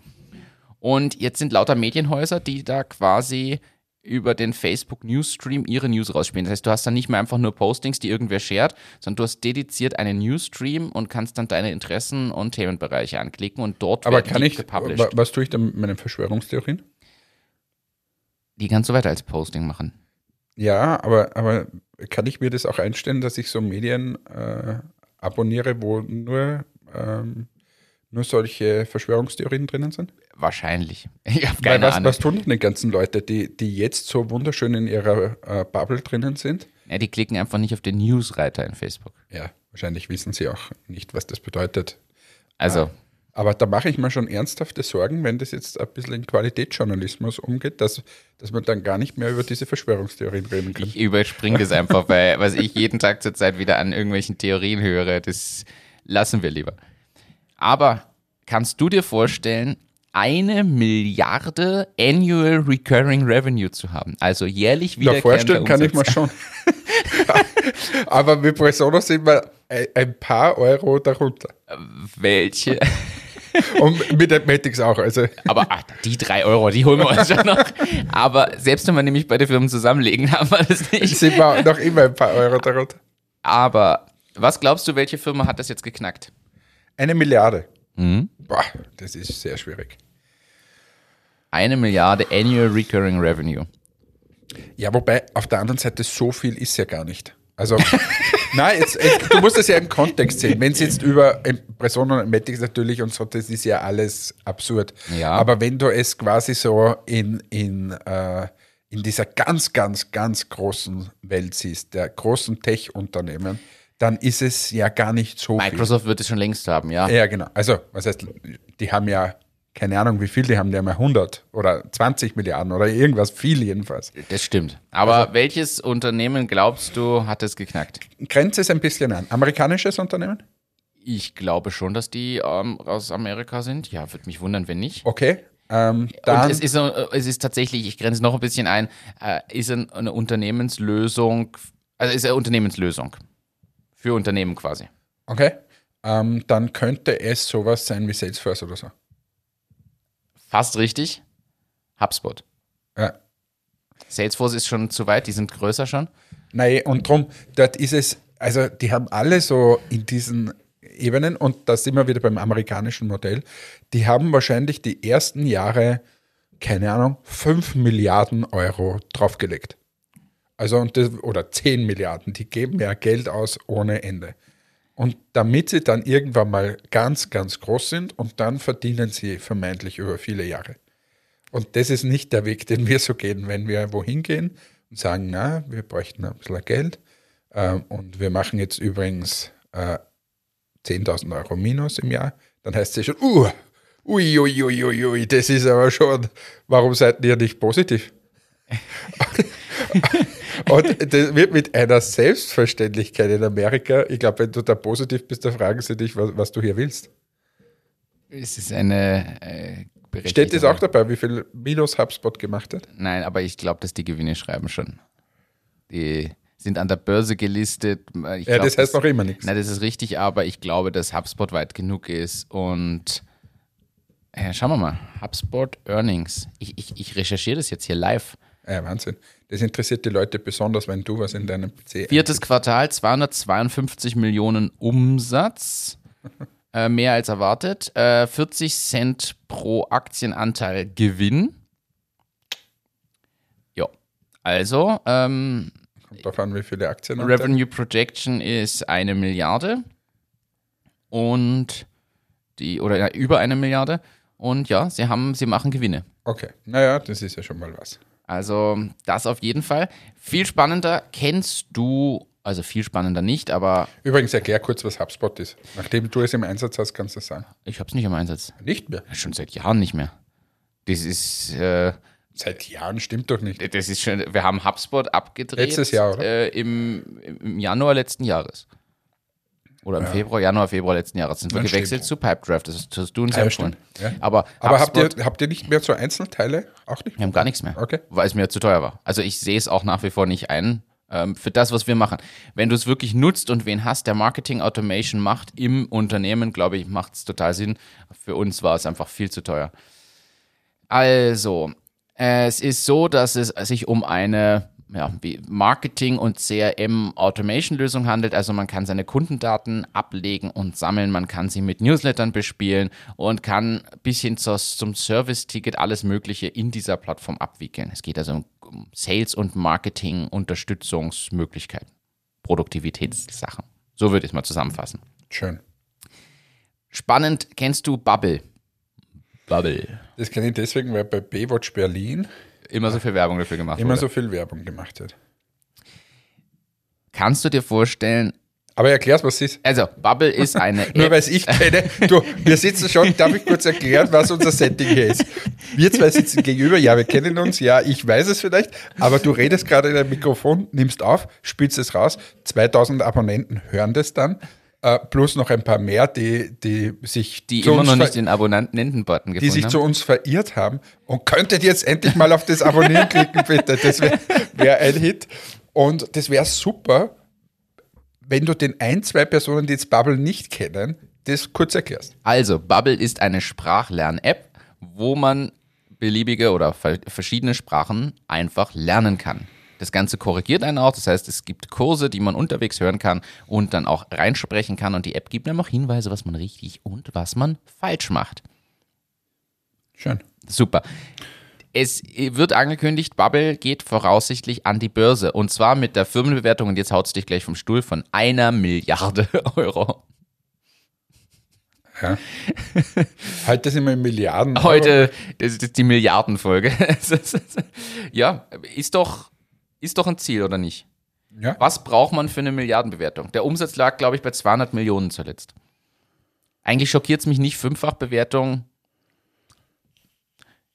Und jetzt sind lauter Medienhäuser, die da quasi über den Facebook Newsstream ihre News rausspielen. Das heißt, du hast dann nicht mehr einfach nur Postings, die irgendwer shared, sondern du hast dediziert einen Newsstream und kannst dann deine Interessen und Themenbereiche anklicken und dort Aber werden kann die ich, gepublished. wa- was tue ich dann mit meinen Verschwörungstheorien? Die kannst du weiter als Posting machen. Ja, aber, aber kann ich mir das auch einstellen, dass ich so Medien äh, abonniere, wo nur, ähm, nur solche Verschwörungstheorien drinnen sind? Wahrscheinlich. [LAUGHS] Ich habe keine was, Ahnung. was tun denn die ganzen Leute, die, die jetzt so wunderschön in ihrer äh, Bubble drinnen sind? Ja, die klicken einfach nicht auf den News-Reiter in Facebook. Ja, wahrscheinlich wissen sie auch nicht, was das bedeutet. Also, Aber da mache ich mir schon ernsthafte Sorgen, wenn das jetzt ein bisschen in Qualitätsjournalismus umgeht, dass, dass man dann gar nicht mehr über diese Verschwörungstheorien reden kann. ich überspringe das einfach, weil was ich jeden Tag zurzeit wieder an irgendwelchen Theorien höre, das lassen wir lieber. Aber kannst du dir vorstellen, eine Milliarde Annual Recurring Revenue zu haben? Also jährlich Ja, wiederkehrender vorstellen kann ich mir schon. [LAUGHS] Aber mit Persona sind wir ein, paar Euro darunter. Welche? [LAUGHS] Und mit Athletics auch. Also Aber ach, die drei Euro, die holen wir uns schon noch. Aber selbst wenn wir nämlich beide Firmen zusammenlegen, [LAUGHS] haben wir das nicht. sind wir noch immer ein paar Euro darunter. Aber was glaubst du, welche Firma hat das jetzt geknackt? Eine Milliarde. Mhm. Boah, das ist sehr schwierig. Eine Milliarde Annual Recurring Revenue. Ja, wobei auf der anderen Seite so viel ist ja gar nicht. Also, [LAUGHS] nein, jetzt, jetzt, du musst das ja im Kontext sehen. Wenn es jetzt über Impressionen und Matics natürlich und so, das ist ja alles absurd. Ja. Aber wenn du es quasi so in, in, äh, in dieser ganz, ganz, ganz großen Welt siehst, der großen Tech-Unternehmen, dann ist es ja gar nicht so Microsoft wird es schon längst haben, ja. viel. Ja, genau. Also, was heißt, die haben ja keine Ahnung, wie viel die haben, die haben ja 100 oder 20 Milliarden oder irgendwas, viel jedenfalls. Das stimmt. Aber Also welches Unternehmen glaubst du, hat es geknackt? Grenze es ein bisschen an. Amerikanisches Unternehmen? Ich glaube schon, dass die ähm, aus Amerika sind. Ja, würde mich wundern, wenn nicht. Okay. Ähm, dann, es ist, es ist tatsächlich, ich grenze noch ein bisschen ein, äh, ist ein, eine Unternehmenslösung, also ist eine Unternehmenslösung. Für Unternehmen quasi. okay. Ähm, dann könnte es sowas sein wie Salesforce oder so. Fast richtig. HubSpot. Ja. Salesforce ist schon zu weit, die sind größer schon. Nein, und drum, dort ist es, also die haben alle so in diesen Ebenen, und da sind wir wieder beim amerikanischen Modell, die haben wahrscheinlich die ersten Jahre, keine Ahnung, 5 Milliarden Euro draufgelegt. Also, und das, oder 10 Milliarden, die geben ja Geld aus ohne Ende. Und damit sie dann irgendwann mal ganz, ganz groß sind und dann verdienen sie vermeintlich über viele Jahre. Und das ist nicht der Weg, den wir so gehen, wenn wir wohin gehen und sagen, na, wir bräuchten ein bisschen Geld ähm, und wir machen jetzt übrigens äh, 10.000 Euro minus im Jahr, dann heißt es schon, uh, ui, ui, ui, ui, das ist aber schon, warum seid ihr nicht positiv? [LAUGHS] Und das wird mit einer Selbstverständlichkeit in Amerika, ich glaube, wenn du da positiv bist, da fragen sie dich, was, was du hier willst. Es ist eine äh, Steht das auch dabei, wie viel Minus HubSpot gemacht hat? Nein, aber ich glaube, dass die Gewinne schreiben schon. Die, sind an der Börse gelistet. Ich Ja, glaub, das heißt noch immer nichts. Nein, das ist richtig, aber ich glaube, dass HubSpot weit genug ist und äh, schauen wir mal. HubSpot Earnings. Ich, ich, ich recherchiere das jetzt hier live. Ja, Wahnsinn. Das interessiert die Leute besonders, wenn du was in deinem PC Viertes Quartal 252 Millionen Umsatz. [LAUGHS] Äh, mehr als erwartet. Äh, 40 Cent pro Aktienanteil Gewinn. Ja. Also, ähm, Kommt drauf an, wie viele Aktien. Revenue Projection ist eine Milliarde. Und die, oder ja, über eine Milliarde. Und ja, sie haben, sie machen Gewinne. Okay, naja, das ist ja schon mal was. Also das auf jeden Fall. Viel spannender kennst du, also viel spannender nicht, aber Übrigens, erklär kurz, was HubSpot ist. Nachdem du es im Einsatz hast, kannst du es sagen. ich habe es nicht im Einsatz. Nicht mehr. Schon seit Jahren nicht mehr. Das ist, äh, Seit Jahren stimmt doch nicht. das ist schon, wir haben HubSpot abgedreht. Letztes Jahr, oder? Äh, im, Im Januar letzten Jahres. Oder im Februar, Januar, Februar letzten Jahres sind wir gewechselt stimmt. zu Pipedraft. Das hast du uns ja, empfohlen. Ja. Aber, Aber habt ihr, habt ihr nicht mehr so Einzelteile? Auch nicht? Wir haben gar nichts mehr. Okay. Weil es mir zu teuer war. Also ich sehe es auch nach wie vor nicht ein. Ähm, für das, was wir machen. Wenn du es wirklich nutzt und wen hast, der Marketing Automation macht im Unternehmen, glaube ich, macht es total Sinn. Für uns war es einfach viel zu teuer. Also, es ist so, dass es sich um eine ja, wie Marketing- und CRM-Automation-Lösung handelt. Also man kann seine Kundendaten ablegen und sammeln, man kann sie mit Newslettern bespielen und kann bis hin zur, zum Service-Ticket alles Mögliche in dieser Plattform abwickeln. Es geht also um um Sales- und Marketing-Unterstützungsmöglichkeiten, Produktivitätssachen. So würde ich es mal zusammenfassen. Schön. Spannend, kennst du Bubble? Bubble. Das kenne ich deswegen, weil bei Baywatch Berlin Immer so viel Werbung dafür gemacht immer wurde. so viel Werbung gemacht wird. Kannst du dir vorstellen, Aber erklär's, was es ist. also Bubble ist eine [LAUGHS] Nur App, weil es ich kenne. Du, wir sitzen schon, darf ich kurz erklären, was unser Setting hier ist? Wir zwei sitzen gegenüber, ja, wir kennen uns, ja, ich weiß es vielleicht, aber du redest gerade in ein Mikrofon, nimmst auf, spielst es raus, 2000 Abonnenten hören das dann, äh, plus noch ein paar mehr, die, die sich die zu immer uns noch nicht den Abonnenten-Button die gefunden sich haben. zu uns verirrt haben und könntet jetzt endlich mal auf das Abonnieren [LAUGHS] klicken, bitte. Das wäre wär ein Hit. Und das wäre super, wenn du den ein, zwei Personen, die jetzt Bubble nicht kennen, das kurz erklärst. Also, Bubble ist eine Sprachlern-App, wo man beliebige oder ver- verschiedene Sprachen einfach lernen kann. Das Ganze korrigiert einen auch, das heißt, es gibt Kurse, die man unterwegs hören kann und dann auch reinsprechen kann und die App gibt einem auch Hinweise, was man richtig und was man falsch macht. Schön. Super. Es wird angekündigt, Bubble geht voraussichtlich an die Börse und zwar mit der Firmenbewertung, und jetzt haut's dich gleich vom Stuhl, von einer Milliarde [LAUGHS] Euro. Ja. halt das immer in Milliarden. Heute, das ist die Milliardenfolge. [LAUGHS] ja, ist doch, ist doch ein Ziel, oder nicht? Ja. Was braucht man für eine Milliardenbewertung? Der Umsatz lag, glaube ich, bei 200 Millionen zuletzt. Eigentlich schockiert es mich nicht. Fünffachbewertung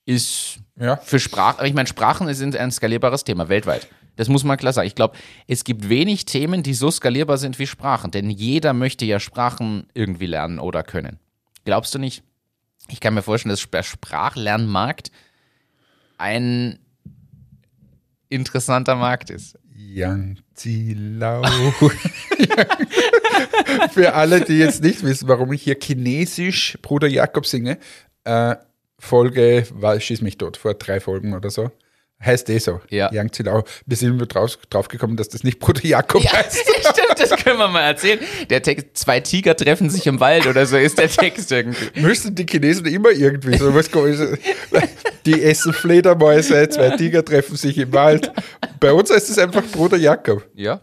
ist Ja. für Sprachen, ich meine, Sprachen sind ein skalierbares Thema weltweit. Das muss man klar sagen. Ich glaube, es gibt wenig Themen, die so skalierbar sind wie Sprachen, denn jeder möchte ja Sprachen irgendwie lernen oder können. Glaubst du nicht? Ich kann mir vorstellen, dass der Sprachlernmarkt ein interessanter Markt ist. Yang Zilau. Für alle, die jetzt nicht wissen, warum ich hier Chinesisch Bruder Jakob singe, äh, Folge, war, schieß mich tot, vor drei Folgen oder so. Heißt eh so. Ja. Yang Zilau. Wir sind drauf, drauf gekommen, dass das nicht Bruder Jakob Ja, heißt. [LAUGHS] stimmt, [LAUGHS] das können wir mal erzählen. Der Text, zwei Tiger treffen sich im Wald oder so ist der Text irgendwie. Müssen die Chinesen immer irgendwie so was komisches. Die essen Fledermäuse, zwei Tiger treffen sich im Wald. Bei uns heißt es einfach Bruder Jakob. Ja.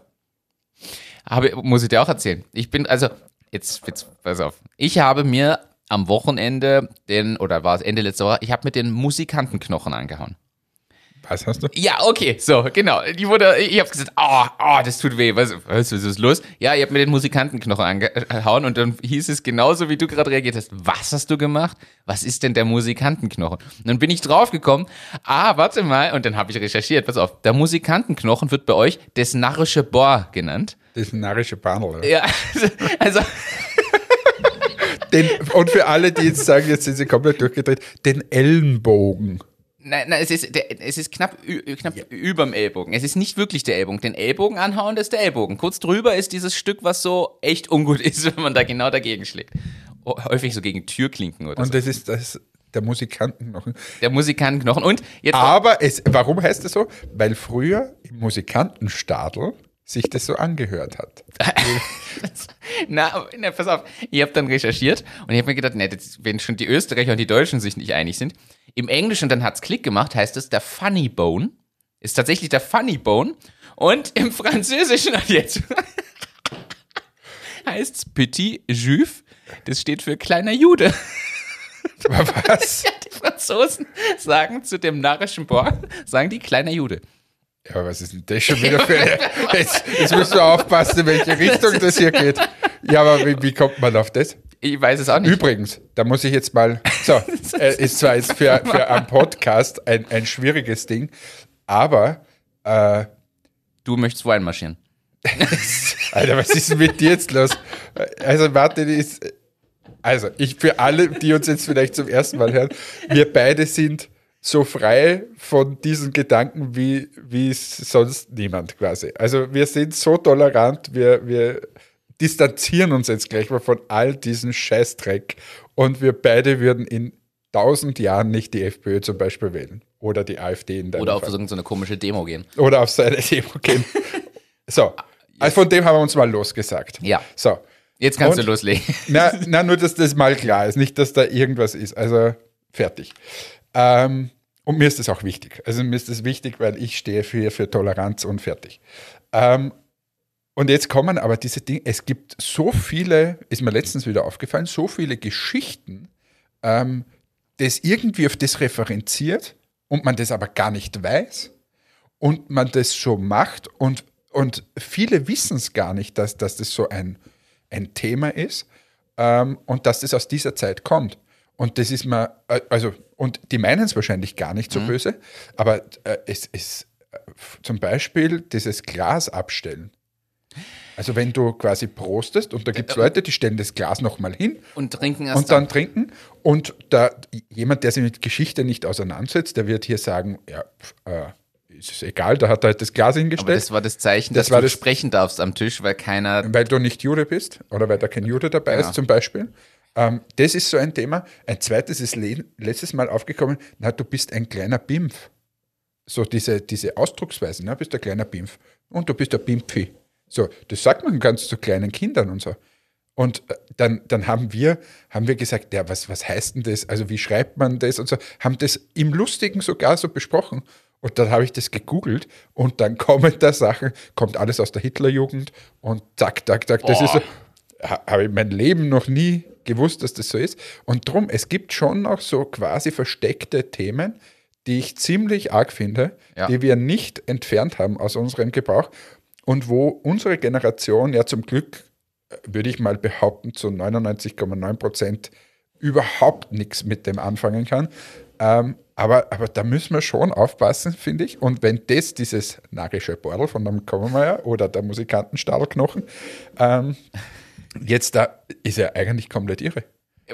Aber muss ich dir auch erzählen. Ich bin, also, jetzt, jetzt, pass auf. Ich habe mir am Wochenende den, oder war es Ende letzter Woche, ich habe mir den Musikantenknochen angehauen. Was hast du? Ja, okay, so, genau. Die wurde, ich habe gesagt, oh, oh, das tut weh. Was, was, was ist los? Ja, ich habe mir den Musikantenknochen angehauen und dann hieß es genauso, wie du gerade reagiert hast. Was hast du gemacht? Was ist denn der Musikantenknochen? Und dann bin ich draufgekommen, ah, warte mal, und dann habe ich recherchiert, pass auf, der Musikantenknochen wird bei euch das narrische Bohr genannt. Das narrische Panel. oder? Ja, also, [LAUGHS] Den, und für alle, die jetzt sagen, jetzt sind sie komplett durchgedreht, den Ellenbogen. Nein, nein, es ist, der, es ist knapp, ü- knapp überm Ellbogen. Es ist nicht wirklich der Ellbogen. Den Ellbogen anhauen, das ist der Ellbogen. Kurz drüber ist dieses Stück, was so echt ungut [LAUGHS] ist, wenn man da genau dagegen schlägt. Oh, Häufig so gegen Türklinken oder Und so. das ist das, der Musikantenknochen. Der Musikantenknochen. Und jetzt Aber es, warum heißt es so? Weil früher im Musikantenstadel sich das so angehört hat. [LAUGHS] Na, na, pass auf, ich habe dann recherchiert und ich habe mir gedacht, ne, das, wenn schon die Österreicher und die Deutschen sich nicht einig sind, im Englischen, dann hat's Klick gemacht, heißt es der Funny Bone, ist tatsächlich der Funny Bone und im [LAUGHS] Französischen jetzt [LAUGHS] heißt's Petit Juif, das steht für kleiner Jude. [LAUGHS] Was? Ja, die Franzosen sagen zu dem narrischen Bohr, sagen die kleiner Jude. Ja, aber was ist denn das schon wieder für eine, jetzt, jetzt musst du aufpassen, in welche Richtung das hier geht. Ja, aber wie, wie kommt man auf das? Ich weiß es auch nicht. Übrigens, da muss ich jetzt mal, so, [LAUGHS] äh, ist zwar jetzt für, für einen Podcast ein, ein schwieriges Ding, aber, äh, Du möchtest wo einmarschieren. [LAUGHS] Alter, was ist denn mit dir jetzt los? Also, warte, die ist, also, ich, für alle, die uns jetzt vielleicht zum ersten Mal hören, wir beide sind so frei von diesen Gedanken wie, wie sonst niemand quasi. Also, wir sind so tolerant, wir, wir distanzieren uns jetzt gleich mal von all diesen Scheißdreck und wir beide würden in tausend Jahren nicht die FPÖ zum Beispiel wählen. Oder die AfD in deinem Oder auf Fall. so eine komische Demo gehen. Oder auf seine Demo gehen. [LAUGHS] So, also von dem haben wir uns mal losgesagt. Ja. So, Jetzt kannst Und? du loslegen. [LAUGHS] na, na, nur, dass das mal klar ist, nicht, dass da irgendwas ist. Also fertig. Ähm, und mir ist das auch wichtig. Also mir ist das wichtig, weil ich stehe für, für Toleranz und fertig. Ähm, und jetzt kommen aber diese Dinge, es gibt so viele, ist mir letztens wieder aufgefallen, so viele Geschichten, ähm, das irgendwie auf das referenziert und man das aber gar nicht weiß und man das so macht und, und viele wissen es gar nicht, dass, dass das so ein, ein Thema ist ähm, und dass das aus dieser Zeit kommt. Und das ist mir, äh, also, und die meinen es wahrscheinlich gar nicht so böse, aber äh, es ist äh, zum Beispiel dieses Glas abstellen. Also wenn du quasi prostest und da gibt es Leute, die stellen das Glas nochmal hin Und trinken erst und dann trinken. Und da jemand, der sich mit Geschichte nicht auseinandersetzt, der wird hier sagen, ja, äh, ist es egal, da hat er halt das Glas Aber hingestellt, das war das Zeichen, Das dass du das- sprechen darfst am Tisch, weil keiner. weil du nicht Jude bist oder weil da kein Jude dabei Genau. ist zum Beispiel. Ähm, das ist so ein Thema. Ein zweites ist le letztes Mal aufgekommen, na, du bist ein kleiner Bimpf. So diese, diese Ausdrucksweise, na, bist ein kleiner Bimpf. Und du bist ein Bimpfi. So, das sagt man ganz zu kleinen Kindern und so. Und äh, dann, dann haben wir, haben wir gesagt, ja, was, was heißt denn das? Also wie schreibt man das und so, haben das im Lustigen sogar so besprochen. Und dann habe ich das gegoogelt und dann [LAUGHS] kommen da Sachen, kommt alles aus der Hitlerjugend und zack, zack, zack. Das Boah. ist so, ha- habe ich mein Leben noch nie gewusst, dass das so ist. Und drum, es gibt schon noch so quasi versteckte Themen, die ich ziemlich arg finde, Ja. die wir nicht entfernt haben aus unserem Gebrauch und wo unsere Generation ja zum Glück, äh, würde ich mal behaupten, zu 99,9 Prozent überhaupt nichts mit dem anfangen kann. Ähm, aber, aber da müssen wir schon aufpassen, finde ich. Und wenn das dieses narische Bordel, von dem ja, oder der Musikantenstahlknochen, ähm, jetzt da ist er eigentlich komplett irre.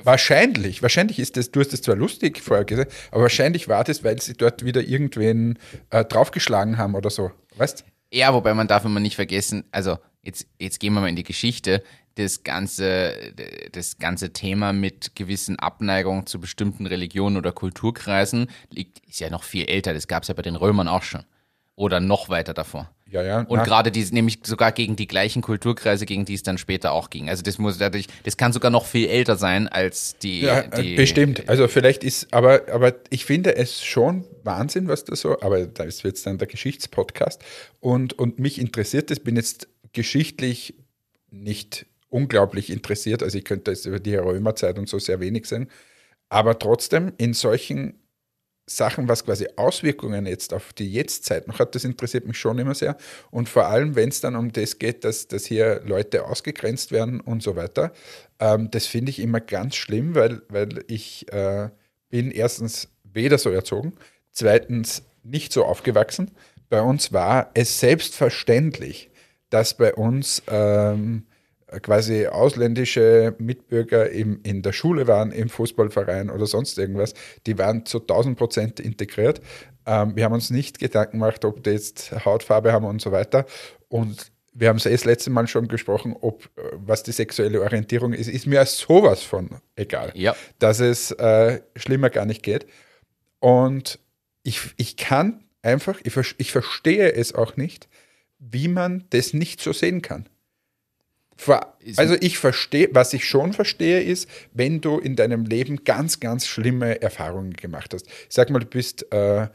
Wahrscheinlich, wahrscheinlich ist das, du hast das zwar lustig vorher gesagt, aber wahrscheinlich war das, weil sie dort wieder irgendwen äh, draufgeschlagen haben oder so. Weißt Ja, wobei man darf immer nicht vergessen, also jetzt, jetzt gehen wir mal in die Geschichte. Das ganze, das ganze Thema mit gewissen Abneigungen zu bestimmten Religionen oder Kulturkreisen liegt, ist ja noch viel älter. Das gab es ja bei den Römern auch schon. Oder noch weiter davor. Ja, ja. Und gerade die, nämlich sogar gegen die gleichen Kulturkreise, gegen die es dann später auch ging. Also das muss dadurch, das kann sogar noch viel älter sein als die. Ja, die äh, bestimmt. Also vielleicht ist, aber, aber ich finde es schon Wahnsinn, was da so, aber da ist jetzt dann der Geschichtspodcast und, und mich interessiert das, bin jetzt geschichtlich nicht unglaublich interessiert, also ich könnte jetzt über die Römerzeit und so sehr wenig sagen, aber trotzdem in solchen Sachen, was quasi Auswirkungen jetzt auf die Jetztzeit noch hat, das interessiert mich schon immer sehr. Und vor allem, wenn es dann um das geht, dass, dass hier Leute ausgegrenzt werden und so weiter, ähm, das finde ich immer ganz schlimm, weil, weil ich äh, bin erstens weder so erzogen, zweitens nicht so aufgewachsen. Bei uns war es selbstverständlich, dass bei uns ähm, äh, quasi ausländische Mitbürger im, in der Schule waren, im Fußballverein oder sonst irgendwas, die waren zu 1000 Prozent integriert. Ähm, wir haben uns nicht Gedanken gemacht, ob die jetzt Hautfarbe haben und so weiter. Und wir haben es eh das letzte Mal schon gesprochen, ob äh, was die sexuelle Orientierung ist, ist mir sowas von egal. Ja. Dass es äh, schlimmer gar nicht geht. Und ich, ich kann einfach, ich, ich verstehe es auch nicht, wie man das nicht so sehen kann. Also ich verstehe, was ich schon verstehe, ist, wenn du in deinem Leben ganz, ganz schlimme Erfahrungen gemacht hast. Sag mal, du bist äh,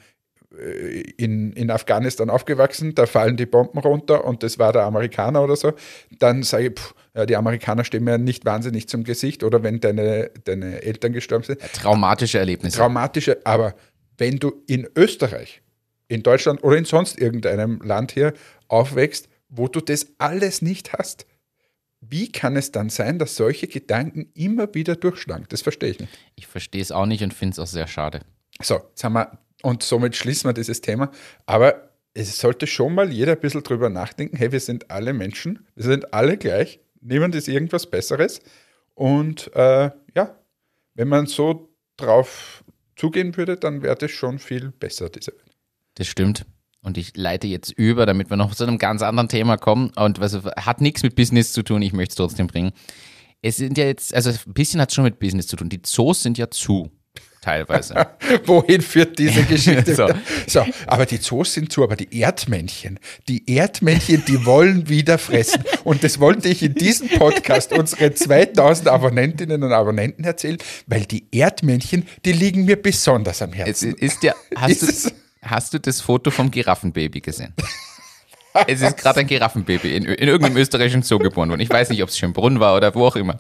in, in Afghanistan aufgewachsen, da fallen die Bomben runter und das war der Amerikaner oder so, dann sage ich, pff, die Amerikaner stehen mir nicht wahnsinnig zum Gesicht oder wenn deine, deine Eltern gestorben sind. Traumatische Erlebnisse. Traumatische, aber wenn du in Österreich, in Deutschland oder in sonst irgendeinem Land hier aufwächst, wo du das alles nicht hast, wie kann es dann sein, dass solche Gedanken immer wieder durchschlagen? Das verstehe ich nicht. Ich verstehe es auch nicht und finde es auch sehr schade. So, jetzt haben wir, und somit schließen wir dieses Thema. Aber es sollte schon mal jeder ein bisschen drüber nachdenken: hey, wir sind alle Menschen, wir sind alle gleich, niemand ist irgendwas Besseres. Und äh, ja, wenn man so drauf zugehen würde, dann wäre das schon viel besser, diese Welt. Das stimmt. Und ich leite jetzt über, damit wir noch zu einem ganz anderen Thema kommen. Und was hat nichts mit Business zu tun, ich möchte es trotzdem bringen. Es sind ja jetzt, also ein bisschen hat es schon mit Business zu tun. Die Zoos sind ja zu, teilweise. [LAUGHS] Wohin führt diese [LAUGHS] Geschichte? so. so. aber die Zoos sind zu, aber die Erdmännchen, die Erdmännchen, die wollen wieder fressen. Und das wollte ich in diesem Podcast unsere 2000 Abonnentinnen und Abonnenten erzählen, weil die Erdmännchen, die liegen mir besonders am Herzen. Es ist ja, hast [LAUGHS] ist du, Hast du das Foto vom Giraffenbaby gesehen? es ist gerade ein Giraffenbaby in, in irgendeinem österreichischen Zoo geboren worden. Ich weiß nicht, ob es Schönbrunn war oder wo auch immer.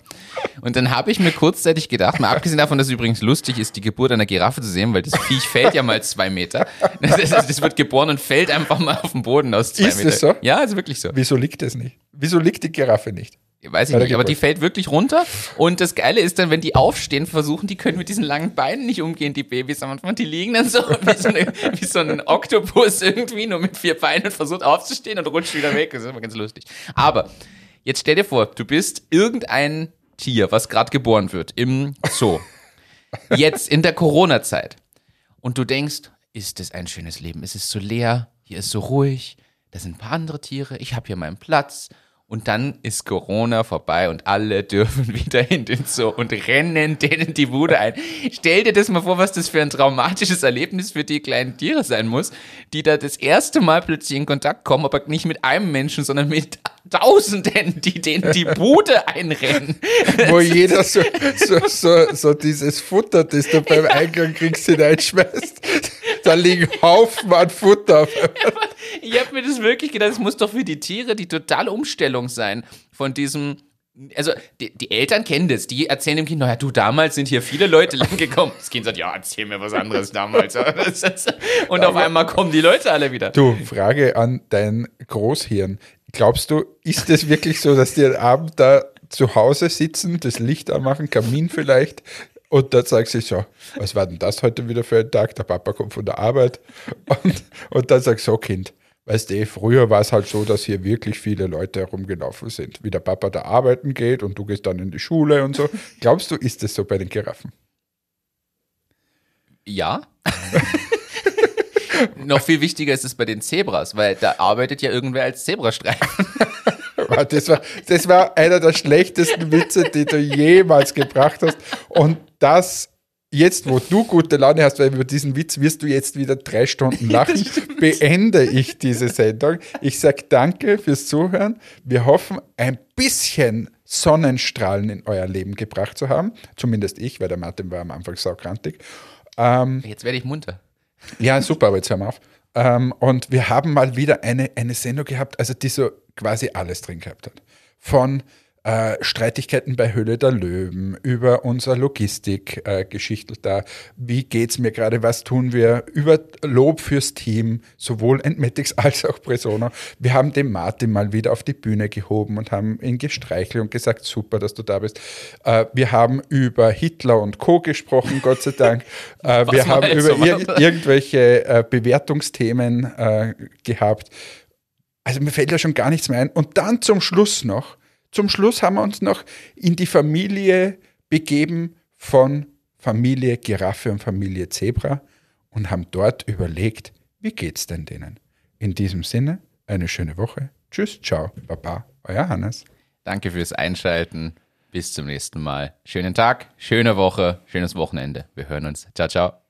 Und dann habe ich mir kurzzeitig gedacht, mal abgesehen davon, dass es übrigens lustig ist, die Geburt einer Giraffe zu sehen, weil das Viech fällt ja mal zwei Meter. Das, das, das wird geboren und fällt einfach mal auf den Boden aus zwei ist Meter. Ist das so? Ja, ist wirklich so. Wieso liegt das nicht? Wieso liegt die Giraffe nicht? Weiß ich nicht, aber die fällt wirklich runter. Und das Geile ist dann, wenn die aufstehen, versuchen, die können mit diesen langen Beinen nicht umgehen, die Babys am Anfang. Die liegen dann so [LAUGHS] wie so, eine, wie so ein Oktopus irgendwie, nur mit vier Beinen und versucht aufzustehen und rutscht wieder weg. Das ist immer ganz lustig. Aber jetzt stell dir vor, du bist irgendein Tier, was gerade geboren wird im Zoo. Jetzt in der Corona-Zeit. Und du denkst, ist das ein schönes Leben? Es ist so leer, hier ist so ruhig, da sind ein paar andere Tiere, ich habe hier meinen Platz und dann ist Corona vorbei und alle dürfen [LAUGHS] wieder in den Zoo und rennen denen die Bude ein. Stell dir das mal vor, was das für ein traumatisches Erlebnis für die kleinen Tiere sein muss, die da das erste Mal plötzlich in Kontakt kommen, aber nicht mit einem Menschen, sondern mit [LAUGHS] Tausenden, die denen die Bude einrennen. [LAUGHS] Wo jeder so, so, so, so dieses Futter, das du beim Eingang kriegst, hineinschmeißt. Da liegen Haufen an Futter. [LAUGHS] Ich habe mir das wirklich gedacht, es muss doch für die Tiere die totale Umstellung sein von diesem also die, die, Eltern kennen das, die erzählen dem Kind, naja, du, damals sind hier viele Leute lang gekommen. Das Kind sagt, ja, erzähl mir was anderes damals. [LAUGHS] Und auf einmal kommen die Leute alle wieder. Du, Frage an dein Großhirn. Glaubst du, ist es wirklich so, dass die am Abend da zu Hause sitzen, das Licht anmachen, Kamin vielleicht, und dann sagst du so, was war denn das heute wieder für ein Tag? Der Papa kommt von der Arbeit. Und, und dann sagst du, so Kind, Weißt du, früher war es halt so, dass hier wirklich viele Leute herumgelaufen sind. Wie der Papa da arbeiten geht und du gehst dann in die Schule und so. Glaubst du, ist das so bei den Giraffen? Ja. [LAUGHS] Noch viel wichtiger ist es bei den Zebras, weil da arbeitet ja irgendwer als Zebrastreifen. [LAUGHS] das, war, das war einer der schlechtesten Witze, die du jemals gebracht hast. Und das jetzt, wo du gute Laune hast, weil über diesen Witz wirst du jetzt wieder drei Stunden lachen, beende ich diese Sendung. Ich sage danke fürs Zuhören. Wir hoffen, ein bisschen Sonnenstrahlen in euer Leben gebracht zu haben. Zumindest ich, weil der Martin war am Anfang saukrantig. Ähm, jetzt werde ich munter. Ja, super, aber jetzt hören wir auf. Ähm, und wir haben mal wieder eine, eine Sendung gehabt, also die so quasi alles drin gehabt hat. Von äh, Streitigkeiten bei Höhle der Löwen, über unsere Logistikgeschichte äh, da, wie geht es mir gerade, was tun wir, über Lob fürs Team, sowohl Entmetics [LAUGHS] als auch Presona. Wir haben den Martin mal wieder auf die Bühne gehoben und haben ihn gestreichelt und gesagt, super, dass du da bist. Äh, wir haben über Hitler und Co. gesprochen, Gott sei Dank. [LAUGHS] Äh, wir haben über ir irgendwelche äh, Bewertungsthemen äh, gehabt. Also mir fällt ja schon gar nichts mehr ein. Und dann zum Schluss noch zum Schluss haben wir uns noch in die Familie begeben von Familie Giraffe und Familie Zebra und haben dort überlegt, wie geht's denn denen? In diesem Sinne, eine schöne Woche. Tschüss, ciao, baba, euer Hannes. Danke fürs Einschalten. Bis zum nächsten Mal. Schönen Tag, schöne Woche, schönes Wochenende. Wir hören uns. Ciao, ciao.